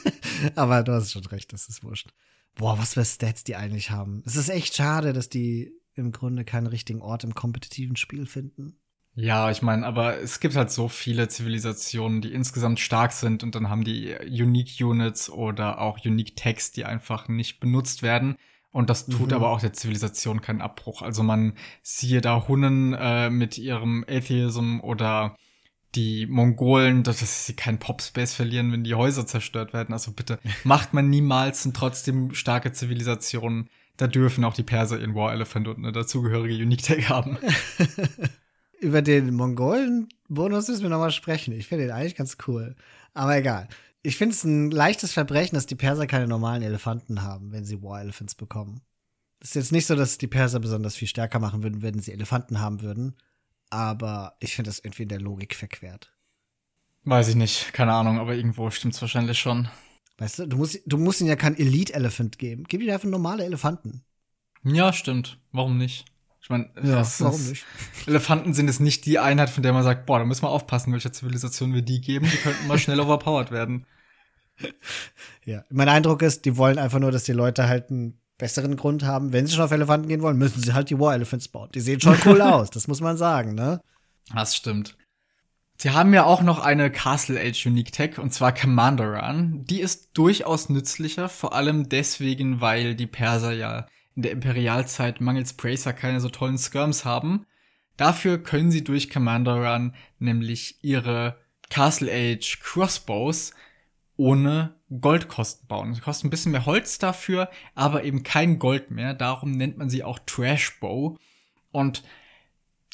S2: Aber du hast schon recht, das ist wurscht. Boah, was für Stats die eigentlich haben. Es ist echt schade, dass die im Grunde keinen richtigen Ort im kompetitiven Spiel finden.
S1: Ja, ich meine, aber es gibt halt so viele Zivilisationen, die insgesamt stark sind und dann haben die Unique Units oder auch Unique Tags, die einfach nicht benutzt werden. Und das tut mhm. aber auch der Zivilisation keinen Abbruch. Also man siehe da Hunnen äh, mit ihrem Atheism oder die Mongolen, dass sie keinen Popspace verlieren, wenn die Häuser zerstört werden. Also bitte macht man niemals sind trotzdem starke Zivilisationen. Da dürfen auch die Perser ihren War Elephant und eine dazugehörige Unique Tag haben.
S2: Über den Mongolen-Bonus müssen wir nochmal sprechen. Ich finde den eigentlich ganz cool. Aber egal. Ich finde es ein leichtes Verbrechen, dass die Perser keine normalen Elefanten haben, wenn sie War Elephants bekommen. Es ist jetzt nicht so, dass die Perser besonders viel stärker machen würden, wenn sie Elefanten haben würden. Aber ich finde das irgendwie in der Logik verquert.
S1: Weiß ich nicht, keine Ahnung, aber irgendwo stimmt's wahrscheinlich schon.
S2: Weißt du, du musst, du musst ihnen ja keinen Elite-Elephant geben. Gib ihnen einfach normale Elefanten.
S1: Ja, stimmt. Warum nicht? Ich meine,
S2: ja, warum nicht?
S1: Elefanten sind es nicht die Einheit, von der man sagt, boah, da müssen wir aufpassen, welcher Zivilisation wir die geben. Die könnten mal schnell overpowered werden.
S2: Ja, mein Eindruck ist, die wollen einfach nur, dass die Leute halt einen besseren Grund haben. Wenn sie schon auf Elefanten gehen wollen, müssen sie halt die War Elephants bauen. Die sehen schon cool aus, das muss man sagen, ne?
S1: Das stimmt. Sie haben ja auch noch eine Castle Age Unique Tech, und zwar Commander Run. Die ist durchaus nützlicher, vor allem deswegen, weil die Perser ja in der Imperialzeit mangels Bracer keine so tollen Skirms haben. Dafür können sie durch Commander Run nämlich ihre Castle Age Crossbows ohne Goldkosten bauen. Sie kosten ein bisschen mehr Holz dafür, aber eben kein Gold mehr. Darum nennt man sie auch Trash Bow. Und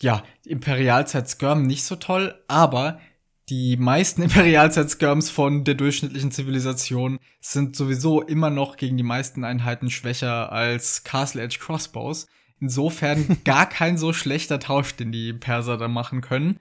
S1: ja, Imperialzeit Skirm nicht so toll, aber die meisten Imperialzeit-Skirms von der durchschnittlichen Zivilisation sind sowieso immer noch gegen die meisten Einheiten schwächer als Castle Edge Crossbows. Insofern gar kein so schlechter Tausch, den die Perser da machen können.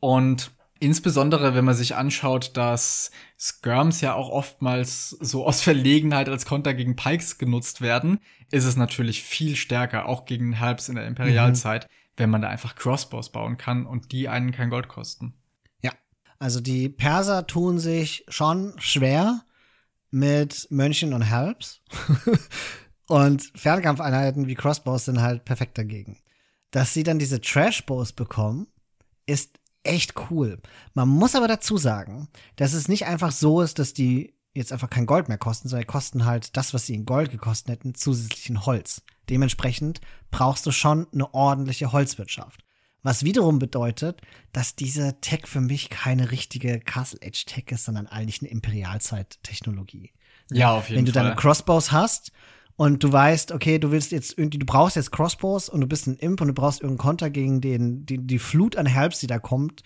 S1: Und insbesondere, wenn man sich anschaut, dass Skirms ja auch oftmals so aus Verlegenheit als Konter gegen Pikes genutzt werden, ist es natürlich viel stärker, auch gegen Halbs in der Imperialzeit, mhm. wenn man da einfach Crossbows bauen kann und die einen kein Gold kosten.
S2: Also die Perser tun sich schon schwer mit Mönchen und Helps. und Fernkampfeinheiten wie Crossbows sind halt perfekt dagegen. Dass sie dann diese Trashbows bekommen, ist echt cool. Man muss aber dazu sagen, dass es nicht einfach so ist, dass die jetzt einfach kein Gold mehr kosten, sondern die kosten halt das, was sie in Gold gekostet hätten, zusätzlich in Holz. Dementsprechend brauchst du schon eine ordentliche Holzwirtschaft. Was wiederum bedeutet, dass diese Tech für mich keine richtige Castle Edge Tech ist, sondern eigentlich eine Imperialzeit-Technologie.
S1: Ja, auf jeden Fall.
S2: Wenn du deine Crossbows hast und du weißt, okay, du willst jetzt irgendwie, du brauchst jetzt Crossbows und du bist ein Imp und du brauchst irgendeinen Konter gegen den, die, die Flut an Helps, die da kommt.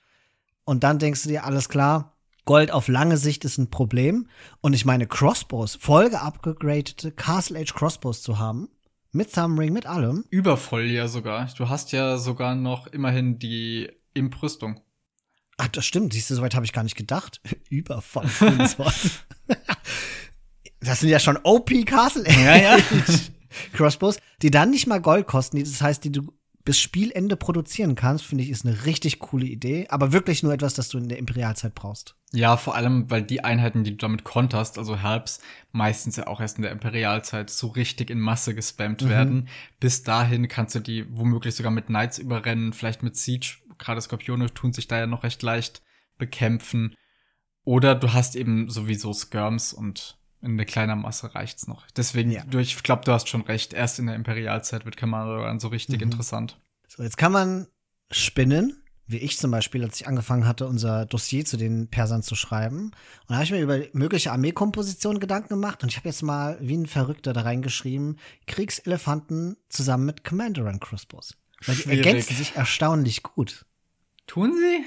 S2: Und dann denkst du dir, alles klar, Gold auf lange Sicht ist ein Problem. Und ich meine, Crossbows, voll geupgradete Castle Age Crossbows zu haben, mit Thumbring, mit allem?
S1: Übervoll ja sogar. Du hast ja sogar noch immerhin die Imprüstung.
S2: Ach, das stimmt. Siehst du, soweit habe ich gar nicht gedacht. Übervoll. Wort. das sind ja schon OP Castle.
S1: Ja, ja.
S2: Crossbows, die dann nicht mal Gold kosten. Das heißt, die du bis Spielende produzieren kannst, finde ich, ist eine richtig coole Idee. Aber wirklich nur etwas, das du in der Imperialzeit brauchst.
S1: Ja, vor allem, weil die Einheiten, die du damit konterst, also Herbs, meistens ja auch erst in der Imperialzeit so richtig in Masse gespammt mhm. werden. Bis dahin kannst du die womöglich sogar mit Knights überrennen, vielleicht mit Siege. Gerade Skorpione tun sich da ja noch recht leicht bekämpfen. Oder du hast eben sowieso Skirms und in eine kleiner Masse reicht's noch. Deswegen, ja. du, ich glaube, du hast schon recht. Erst in der Imperialzeit wird Commander dann so richtig mhm. interessant.
S2: So, jetzt kann man spinnen, wie ich zum Beispiel, als ich angefangen hatte, unser Dossier zu den Persern zu schreiben. Und da habe ich mir über mögliche Armeekompositionen Gedanken gemacht und ich habe jetzt mal wie ein Verrückter da reingeschrieben, Kriegselefanten zusammen mit Commander Run Crossbows. Weil die ergänzen sich erstaunlich gut.
S1: Tun sie?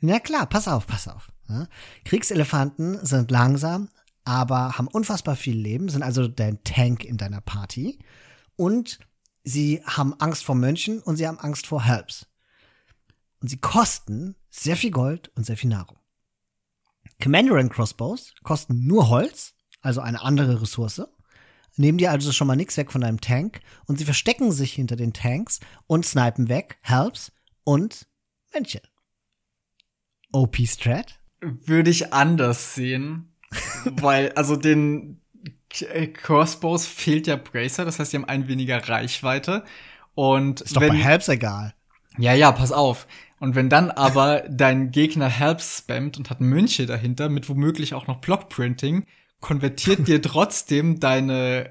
S2: Na klar, pass auf, pass auf. Ja? Kriegselefanten sind langsam, aber haben unfassbar viel Leben, sind also dein Tank in deiner Party. Und sie haben Angst vor Mönchen und sie haben Angst vor Helps. Und sie kosten sehr viel Gold und sehr viel Nahrung. Commanderin Crossbows kosten nur Holz, also eine andere Ressource. Nehmen dir also schon mal nichts weg von deinem Tank und sie verstecken sich hinter den Tanks und snipen weg Helps und Mönche. OP Strat?
S1: Würde ich anders sehen. Weil, also den Crossbows fehlt ja Bracer, das heißt, die haben ein weniger Reichweite. Und
S2: ist doch wenn, bei Helps egal.
S1: Ja, ja, pass auf. Und wenn dann aber dein Gegner Helps spammt und hat Mönche dahinter, mit womöglich auch noch Blockprinting, konvertiert dir trotzdem deine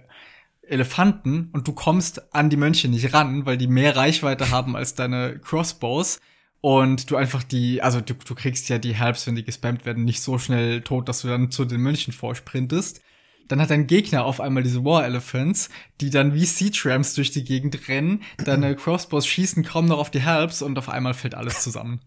S1: Elefanten und du kommst an die Mönche nicht ran, weil die mehr Reichweite haben als deine Crossbows und du einfach die, also du, du kriegst ja die Helps, wenn die gespammt werden, nicht so schnell tot, dass du dann zu den Mönchen vorsprintest. Dann hat dein Gegner auf einmal diese War Elephants, die dann wie Sea Trams durch die Gegend rennen. Deine Crossbows schießen kaum noch auf die Helps und auf einmal fällt alles zusammen.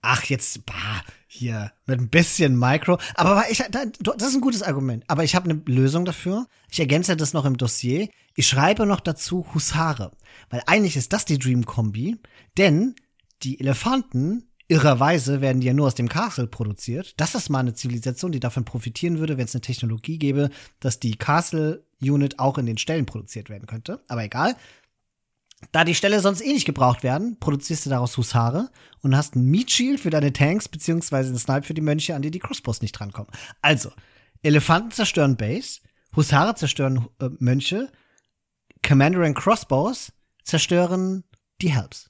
S2: Ach, jetzt, bah, hier, mit ein bisschen Micro. Aber ich, das ist ein gutes Argument. Aber ich habe eine Lösung dafür. Ich ergänze das noch im Dossier. Ich schreibe noch dazu Husare. Weil eigentlich ist das die Dream-Kombi. Denn die Elefanten, irrerweise, werden die ja nur aus dem Castle produziert. Das ist mal eine Zivilisation, die davon profitieren würde, wenn es eine Technologie gäbe, dass die Castle-Unit auch in den Ställen produziert werden könnte. Aber egal. Da die Ställe sonst eh nicht gebraucht werden, produzierst du daraus Husare und hast ein Meat Shield für deine Tanks, beziehungsweise einen Snipe für die Mönche, an die die Crossbows nicht drankommen. Also, Elefanten zerstören Base, Husare zerstören äh, Mönche, Commander and Crossbows zerstören die Helps.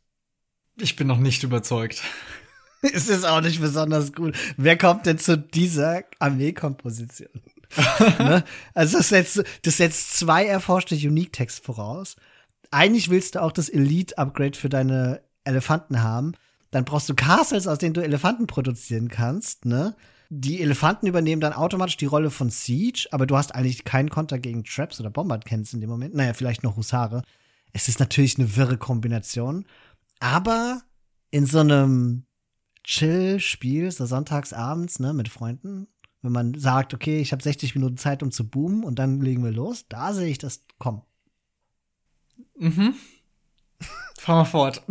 S1: Ich bin noch nicht überzeugt.
S2: es ist auch nicht besonders gut. Wer kommt denn zu dieser Armeekomposition? ne? Also das setzt, das setzt zwei erforschte Unique-Text voraus. Eigentlich willst du auch das Elite-Upgrade für deine Elefanten haben. Dann brauchst du Castles, aus denen du Elefanten produzieren kannst, ne? Die Elefanten übernehmen dann automatisch die Rolle von Siege, aber du hast eigentlich keinen Konter gegen Traps oder Bombardcans in dem Moment. Naja, vielleicht noch Husare. Es ist natürlich eine wirre Kombination. Aber in so einem Chill-Spiel, so sonntags abends, ne, mit Freunden, wenn man sagt, okay, ich habe 60 Minuten Zeit, um zu boomen und dann legen wir los, da sehe ich das kommen.
S1: Mhm. Fahren wir fort.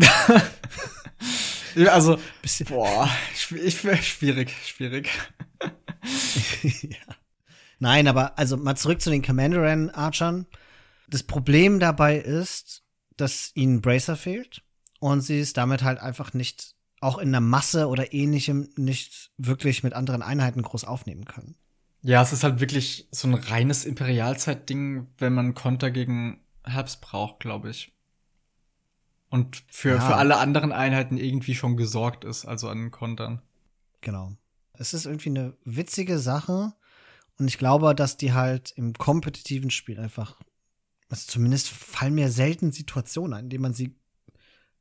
S1: also, bisschen, boah, ich, schwierig, schwierig.
S2: ja. Nein, aber also mal zurück zu den Commanderan-Archern. Das Problem dabei ist, dass ihnen Bracer fehlt und sie es damit halt einfach nicht, auch in der Masse oder ähnlichem, nicht wirklich mit anderen Einheiten groß aufnehmen können.
S1: Ja, es ist halt wirklich so ein reines Imperialzeit-Ding, wenn man Konter gegen Herbst braucht, glaube ich. Und für, ja. für alle anderen Einheiten irgendwie schon gesorgt ist, also an Kontern.
S2: Genau. Es ist irgendwie eine witzige Sache. Und ich glaube, dass die halt im kompetitiven Spiel einfach, also zumindest fallen mir selten Situationen ein, in denen man sie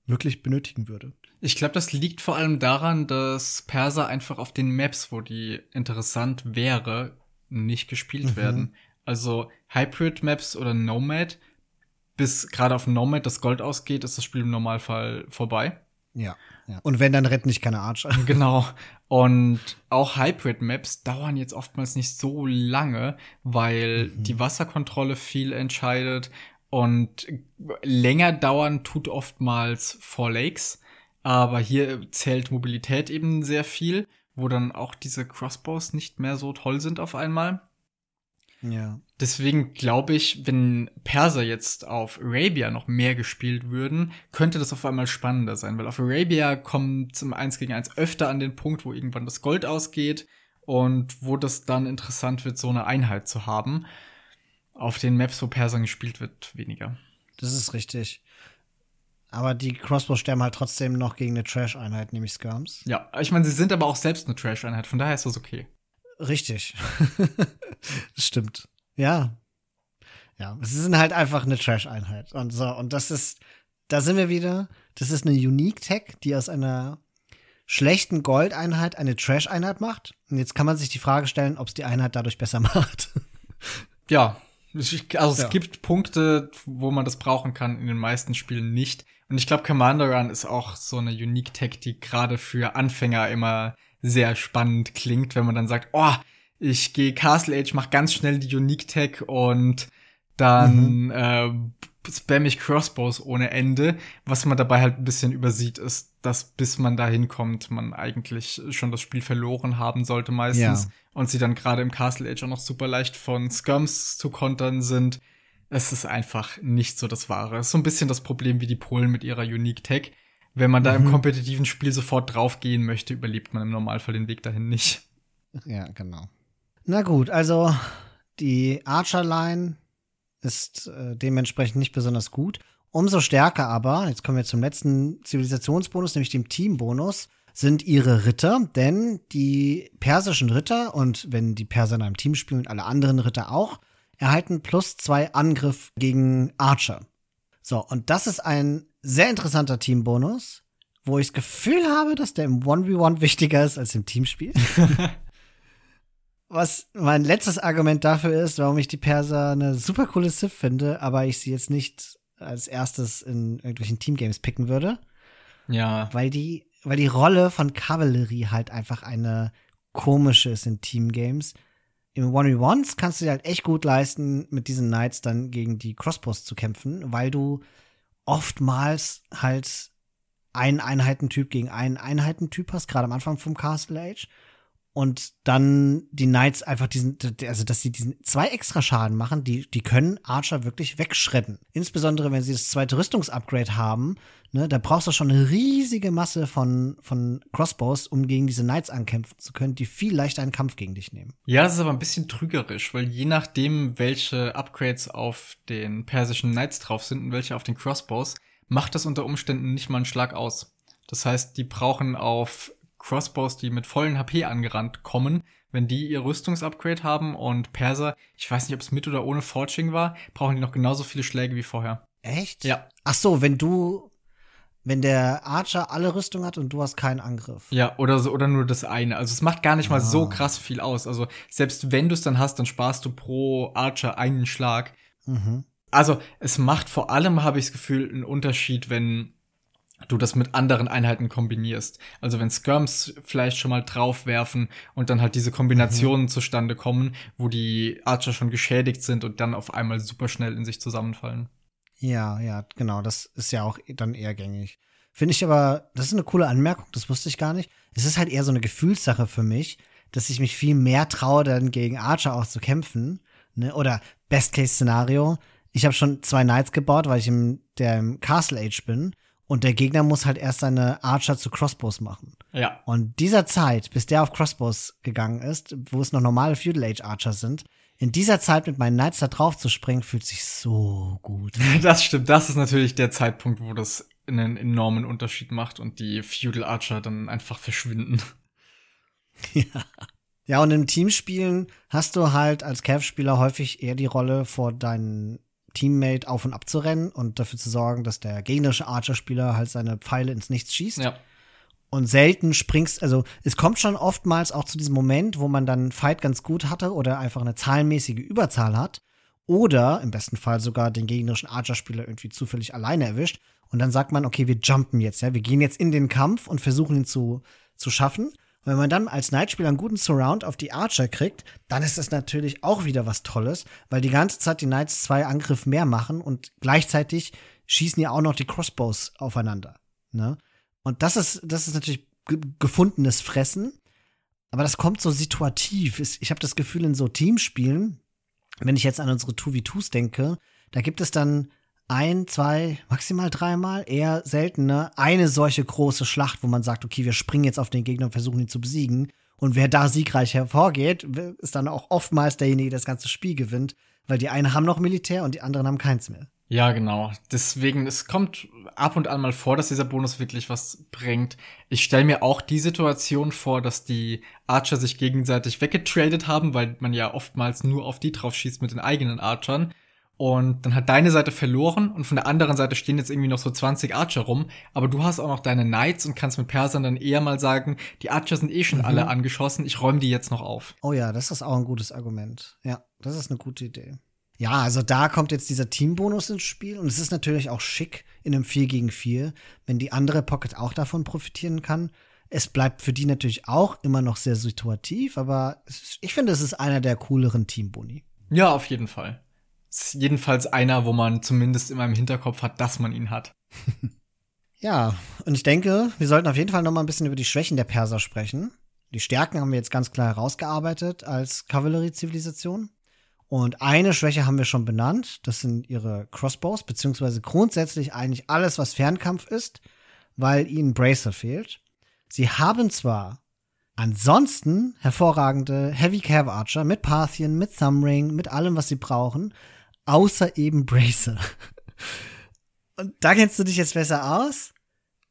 S2: wirklich benötigen würde.
S1: Ich glaube, das liegt vor allem daran, dass Perser einfach auf den Maps, wo die interessant wäre, nicht gespielt mhm. werden. Also Hybrid Maps oder Nomad, bis gerade auf Nomad das Gold ausgeht, ist das Spiel im Normalfall vorbei.
S2: Ja, ja. Und wenn, dann retten nicht keine Archer.
S1: Genau. Und auch Hybrid-Maps dauern jetzt oftmals nicht so lange, weil mhm. die Wasserkontrolle viel entscheidet und länger dauern tut oftmals Four Lakes, aber hier zählt Mobilität eben sehr viel, wo dann auch diese Crossbows nicht mehr so toll sind auf einmal.
S2: Ja.
S1: Deswegen glaube ich, wenn Perser jetzt auf Arabia noch mehr gespielt würden, könnte das auf einmal spannender sein, weil auf Arabia kommt zum 1 gegen 1 öfter an den Punkt, wo irgendwann das Gold ausgeht und wo das dann interessant wird, so eine Einheit zu haben auf den Maps, wo Persern gespielt wird, weniger.
S2: Das ist richtig. Aber die Crossbows sterben halt trotzdem noch gegen eine Trash-Einheit, nämlich Skirms.
S1: Ja, ich meine, sie sind aber auch selbst eine Trash-Einheit, von daher ist das okay.
S2: Richtig. das stimmt. Ja. Ja, sie sind halt einfach eine Trash-Einheit. Und so, und das ist, da sind wir wieder. Das ist eine Unique-Tech, die aus einer schlechten Gold-Einheit eine Trash-Einheit macht. Und jetzt kann man sich die Frage stellen, ob es die Einheit dadurch besser macht.
S1: Ja, also es ja. gibt Punkte, wo man das brauchen kann, in den meisten Spielen nicht. Und ich glaube, Commander Run ist auch so eine Unique Tech, die gerade für Anfänger immer sehr spannend klingt, wenn man dann sagt, oh, ich gehe Castle Age, mach ganz schnell die Unique Tech und dann mhm. äh, spam ich Crossbows ohne Ende. Was man dabei halt ein bisschen übersieht, ist, dass bis man da hinkommt, man eigentlich schon das Spiel verloren haben sollte meistens. Ja. Und sie dann gerade im Castle Age auch noch super leicht von Skums zu kontern sind. Es ist einfach nicht so das Wahre. Es ist so ein bisschen das Problem wie die Polen mit ihrer Unique Tech. Wenn man da mhm. im kompetitiven Spiel sofort draufgehen möchte, überlebt man im Normalfall den Weg dahin nicht.
S2: Ja, genau. Na gut, also die Archer-Line ist äh, dementsprechend nicht besonders gut. Umso stärker aber, jetzt kommen wir zum letzten Zivilisationsbonus, nämlich dem Teambonus, sind ihre Ritter, denn die persischen Ritter und wenn die Perser in einem Team spielen und alle anderen Ritter auch, erhalten plus zwei Angriff gegen Archer. So, und das ist ein sehr interessanter Teambonus, wo ich das Gefühl habe, dass der im 1v1 wichtiger ist als im Teamspiel. Was mein letztes Argument dafür ist, warum ich die Perser eine super coole Civ finde, aber ich sie jetzt nicht als erstes in irgendwelchen Teamgames picken würde.
S1: Ja.
S2: Weil die, weil die Rolle von Kavallerie halt einfach eine komische ist in Teamgames. Im 1v1s kannst du dir halt echt gut leisten, mit diesen Knights dann gegen die Crossbows zu kämpfen, weil du oftmals halt einen Einheitentyp gegen einen Einheitentyp hast, gerade am Anfang vom Castle Age und dann die Knights einfach diesen, also dass sie diesen zwei extra Schaden machen, die, die können Archer wirklich wegschredden. Insbesondere wenn sie das zweite Rüstungsupgrade haben, ne, da brauchst du schon eine riesige Masse von, von Crossbows, um gegen diese Knights ankämpfen zu können, die viel leichter einen Kampf gegen dich nehmen.
S1: Ja, das ist aber ein bisschen trügerisch, weil je nachdem, welche Upgrades auf den persischen Knights drauf sind und welche auf den Crossbows, macht das unter Umständen nicht mal einen Schlag aus. Das heißt, die brauchen auf Crossbows, die mit vollen HP angerannt kommen, wenn die ihr Rüstungsupgrade haben und Perser, ich weiß nicht, ob es mit oder ohne Forging war, brauchen die noch genauso viele Schläge wie vorher.
S2: Echt?
S1: Ja.
S2: Ach so, wenn du wenn der Archer alle Rüstung hat und du hast keinen Angriff.
S1: Ja, oder so, oder nur das eine. Also es macht gar nicht mal so ah. krass viel aus. Also selbst wenn du es dann hast, dann sparst du pro Archer einen Schlag. Mhm. Also es macht vor allem, habe ich das Gefühl, einen Unterschied, wenn du das mit anderen Einheiten kombinierst. Also wenn Skirms vielleicht schon mal draufwerfen und dann halt diese Kombinationen mhm. zustande kommen, wo die Archer schon geschädigt sind und dann auf einmal super schnell in sich zusammenfallen.
S2: Ja, ja, genau, das ist ja auch dann eher gängig. Finde ich aber, das ist eine coole Anmerkung, das wusste ich gar nicht. Es ist halt eher so eine Gefühlssache für mich, dass ich mich viel mehr traue, dann gegen Archer auch zu kämpfen. Ne? Oder Best-Case-Szenario, ich habe schon zwei Knights gebaut, weil ich im, der im Castle Age bin und der Gegner muss halt erst seine Archer zu Crossbows machen.
S1: Ja.
S2: Und dieser Zeit, bis der auf Crossbows gegangen ist, wo es noch normale Feudal Age Archer sind, in dieser Zeit mit meinen Knights da drauf zu springen, fühlt sich so gut.
S1: Das stimmt. Das ist natürlich der Zeitpunkt, wo das einen enormen Unterschied macht und die Feudal Archer dann einfach verschwinden.
S2: Ja. Ja, und im Teamspielen hast du halt als Cav-Spieler häufig eher die Rolle vor deinen Teammate auf und ab zu rennen und dafür zu sorgen, dass der gegnerische Archer-Spieler halt seine Pfeile ins Nichts schießt.
S1: Ja.
S2: Und selten springst, also es kommt schon oftmals auch zu diesem Moment, wo man dann einen Fight ganz gut hatte oder einfach eine zahlenmäßige Überzahl hat. Oder im besten Fall sogar den gegnerischen Archer-Spieler irgendwie zufällig alleine erwischt. Und dann sagt man, okay, wir jumpen jetzt, ja, wir gehen jetzt in den Kampf und versuchen ihn zu, zu schaffen wenn man dann als Nightspieler einen guten Surround auf die Archer kriegt, dann ist das natürlich auch wieder was Tolles, weil die ganze Zeit die Knights zwei Angriff mehr machen und gleichzeitig schießen ja auch noch die Crossbows aufeinander. Ne? Und das ist, das ist natürlich gefundenes Fressen. Aber das kommt so situativ. Ich habe das Gefühl, in so Teamspielen, wenn ich jetzt an unsere 2v2s denke, da gibt es dann ein, zwei, maximal dreimal, eher seltener, eine solche große Schlacht, wo man sagt, okay, wir springen jetzt auf den Gegner und versuchen ihn zu besiegen. Und wer da siegreich hervorgeht, ist dann auch oftmals derjenige, der das ganze Spiel gewinnt, weil die einen haben noch Militär und die anderen haben keins mehr.
S1: Ja, genau. Deswegen, es kommt ab und an mal vor, dass dieser Bonus wirklich was bringt. Ich stelle mir auch die Situation vor, dass die Archer sich gegenseitig weggetradet haben, weil man ja oftmals nur auf die drauf schießt mit den eigenen Archern. Und dann hat deine Seite verloren und von der anderen Seite stehen jetzt irgendwie noch so 20 Archer rum. Aber du hast auch noch deine Knights und kannst mit Persern dann eher mal sagen, die Archer sind eh schon mhm. alle angeschossen, ich räume die jetzt noch auf.
S2: Oh ja, das ist auch ein gutes Argument. Ja, das ist eine gute Idee. Ja, also da kommt jetzt dieser Teambonus ins Spiel und es ist natürlich auch schick in einem 4 gegen 4, wenn die andere Pocket auch davon profitieren kann. Es bleibt für die natürlich auch immer noch sehr situativ, aber ich finde, es ist einer der cooleren Teamboni.
S1: Ja, auf jeden Fall. Ist jedenfalls einer, wo man zumindest immer im Hinterkopf hat, dass man ihn hat.
S2: ja, und ich denke, wir sollten auf jeden Fall noch mal ein bisschen über die Schwächen der Perser sprechen. Die Stärken haben wir jetzt ganz klar herausgearbeitet als Kavalleriezivilisation. Und eine Schwäche haben wir schon benannt. Das sind ihre Crossbows, beziehungsweise grundsätzlich eigentlich alles, was Fernkampf ist, weil ihnen Bracer fehlt. Sie haben zwar ansonsten hervorragende Heavy Cav Archer mit Parthian, mit Thumbring, mit allem, was sie brauchen, außer eben Bracer. Und da kennst du dich jetzt besser aus?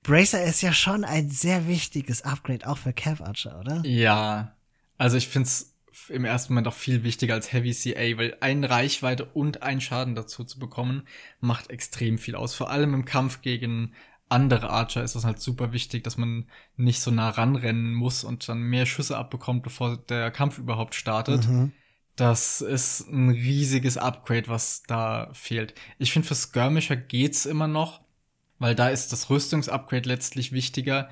S2: Bracer ist ja schon ein sehr wichtiges Upgrade, auch für Cav Archer, oder?
S1: Ja. Also ich find's im ersten Moment auch viel wichtiger als Heavy CA, weil eine Reichweite und ein Schaden dazu zu bekommen, macht extrem viel aus. Vor allem im Kampf gegen andere Archer ist das halt super wichtig, dass man nicht so nah ranrennen muss und dann mehr Schüsse abbekommt, bevor der Kampf überhaupt startet. Mhm. Das ist ein riesiges Upgrade, was da fehlt. Ich finde, für Skirmisher geht's immer noch, weil da ist das Rüstungsupgrade letztlich wichtiger.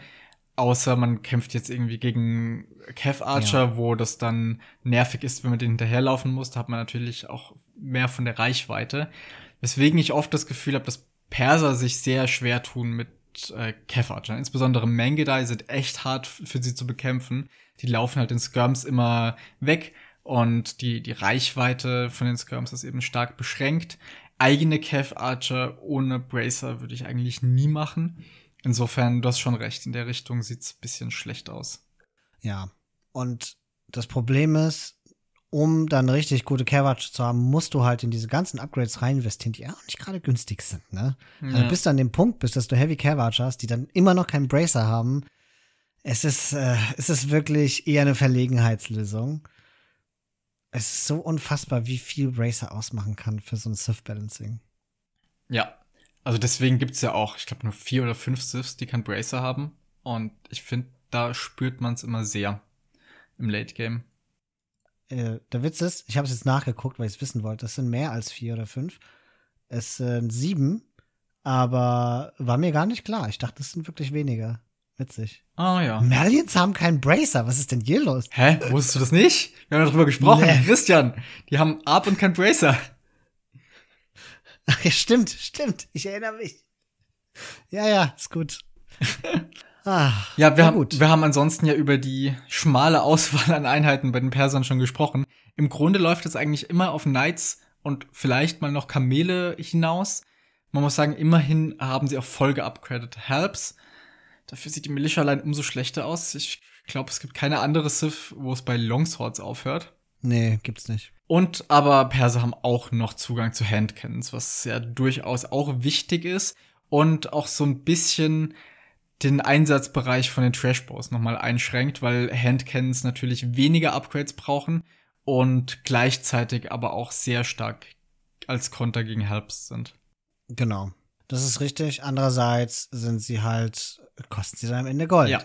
S1: Außer man kämpft jetzt irgendwie gegen Kev Archer, ja. wo das dann nervig ist, wenn man den hinterherlaufen muss. Da hat man natürlich auch mehr von der Reichweite. Weswegen ich oft das Gefühl habe, dass Perser sich sehr schwer tun mit äh, Kev Archer. Insbesondere Mangedai sind echt hart für sie zu bekämpfen. Die laufen halt in Skirms immer weg und die, die Reichweite von den Skirms ist eben stark beschränkt. Eigene Kev Archer ohne Bracer würde ich eigentlich nie machen. Insofern, du hast schon recht, in der Richtung sieht's bisschen schlecht aus.
S2: Ja. Und das Problem ist, um dann richtig gute Carriage zu haben, musst du halt in diese ganzen Upgrades rein investieren, die auch nicht gerade günstig sind, ne? Ja. Also bis du an dem Punkt bist, dass du Heavy Carriage hast, die dann immer noch keinen Bracer haben. Es ist, äh, es ist wirklich eher eine Verlegenheitslösung. Es ist so unfassbar, wie viel Bracer ausmachen kann für so ein Sith Balancing.
S1: Ja, also deswegen gibt's ja auch, ich glaube, nur vier oder fünf Siths, die kein Bracer haben. Und ich finde, da spürt man es immer sehr im Late Game.
S2: Äh, der Witz ist, ich habe es jetzt nachgeguckt, weil ich es wissen wollte. Es sind mehr als vier oder fünf. Es sind sieben, aber war mir gar nicht klar. Ich dachte, es sind wirklich weniger. Witzig.
S1: Ah, oh, ja.
S2: Malians haben keinen Bracer. Was ist denn hier los?
S1: Hä? Wusstest du das nicht? Wir haben darüber gesprochen. Nee. Christian, die haben Arp und kein Bracer.
S2: Ach ja, stimmt, stimmt. Ich erinnere mich. Ja, ja, ist gut.
S1: ah, ja, wir, haben, wir haben ansonsten ja über die schmale Auswahl an Einheiten bei den Persern schon gesprochen. Im Grunde läuft es eigentlich immer auf Knights und vielleicht mal noch Kamele hinaus. Man muss sagen, immerhin haben sie auch voll geupgradet Helps. Dafür sieht die Militia-Line umso schlechter aus. Ich glaube, es gibt keine andere Sith, wo es bei Longswords aufhört.
S2: Nee, gibt's nicht.
S1: Und aber Perser haben auch noch Zugang zu Handcannons, was ja durchaus auch wichtig ist und auch so ein bisschen den Einsatzbereich von den Trashbows nochmal einschränkt, weil Handcannons natürlich weniger Upgrades brauchen und gleichzeitig aber auch sehr stark als Konter gegen Helps sind.
S2: Genau. Das ist richtig. Andererseits sind sie halt, kosten sie dann am Ende Gold. Ja.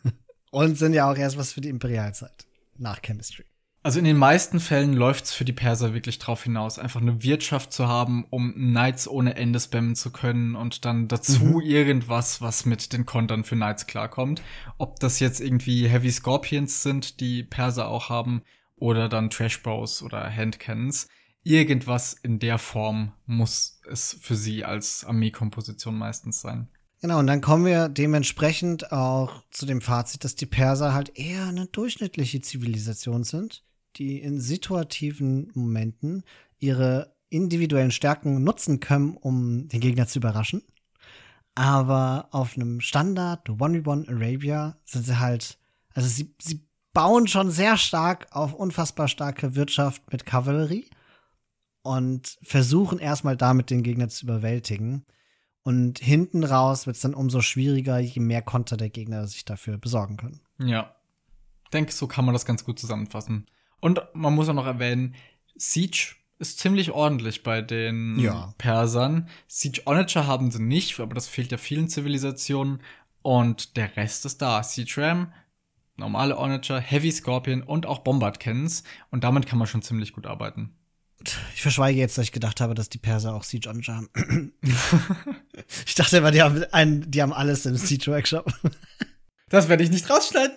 S2: und sind ja auch erst was für die Imperialzeit. Nach Chemistry.
S1: Also in den meisten Fällen läuft's für die Perser wirklich drauf hinaus, einfach eine Wirtschaft zu haben, um Knights ohne Ende spammen zu können und dann dazu mhm. irgendwas, was mit den Kontern für Knights klarkommt. Ob das jetzt irgendwie Heavy Scorpions sind, die Perser auch haben, oder dann Trash Bows oder Handcannons. Irgendwas in der Form muss es für sie als Armeekomposition meistens sein.
S2: Genau, und dann kommen wir dementsprechend auch zu dem Fazit, dass die Perser halt eher eine durchschnittliche Zivilisation sind die in situativen Momenten ihre individuellen Stärken nutzen können, um den Gegner zu überraschen. Aber auf einem Standard 1v1 Arabia sind sie halt, also sie, sie bauen schon sehr stark auf unfassbar starke Wirtschaft mit Kavallerie und versuchen erstmal damit den Gegner zu überwältigen. Und hinten raus wird es dann umso schwieriger, je mehr Konter der Gegner sich dafür besorgen können.
S1: Ja. Ich denke, so kann man das ganz gut zusammenfassen. Und man muss auch noch erwähnen, Siege ist ziemlich ordentlich bei den ja. Persern. Siege Onager haben sie nicht, aber das fehlt ja vielen Zivilisationen. Und der Rest ist da. Siege Ram, normale Onager, Heavy Scorpion und auch Bombard Cannons. Und damit kann man schon ziemlich gut arbeiten.
S2: Ich verschweige jetzt, dass ich gedacht habe, dass die Perser auch Siege Onager haben. ich dachte immer, die haben, einen, die haben alles im Siege Workshop.
S1: Das werde ich nicht rausschneiden.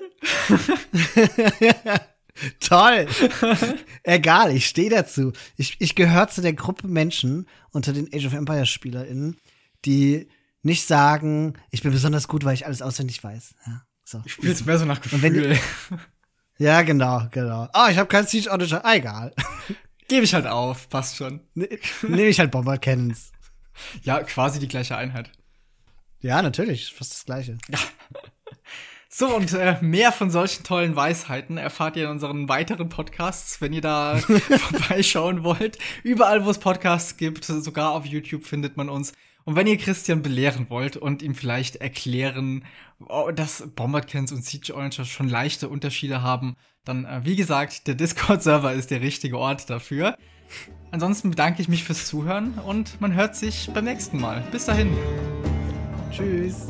S2: Toll. Egal, ich stehe dazu. Ich, ich gehöre zu der Gruppe Menschen unter den Age of Empires SpielerInnen, die nicht sagen, ich bin besonders gut, weil ich alles auswendig weiß. Ja,
S1: so. Ich spiele es mehr so nach Gefühl.
S2: ja, genau, genau. Oh, ich habe kein Siege Auditor. Ah, egal.
S1: Gebe ich halt auf, passt schon.
S2: Ne, Nehme ich halt Bomber Cannons.
S1: Ja, quasi die gleiche Einheit.
S2: Ja, natürlich, fast das gleiche. Ja.
S1: So, und äh, mehr von solchen tollen Weisheiten erfahrt ihr in unseren weiteren Podcasts, wenn ihr da vorbeischauen wollt. Überall, wo es Podcasts gibt, sogar auf YouTube findet man uns. Und wenn ihr Christian belehren wollt und ihm vielleicht erklären, oh, dass Bombardcans und Siege Orange schon leichte Unterschiede haben, dann, äh, wie gesagt, der Discord-Server ist der richtige Ort dafür. Ansonsten bedanke ich mich fürs Zuhören und man hört sich beim nächsten Mal. Bis dahin.
S2: Tschüss.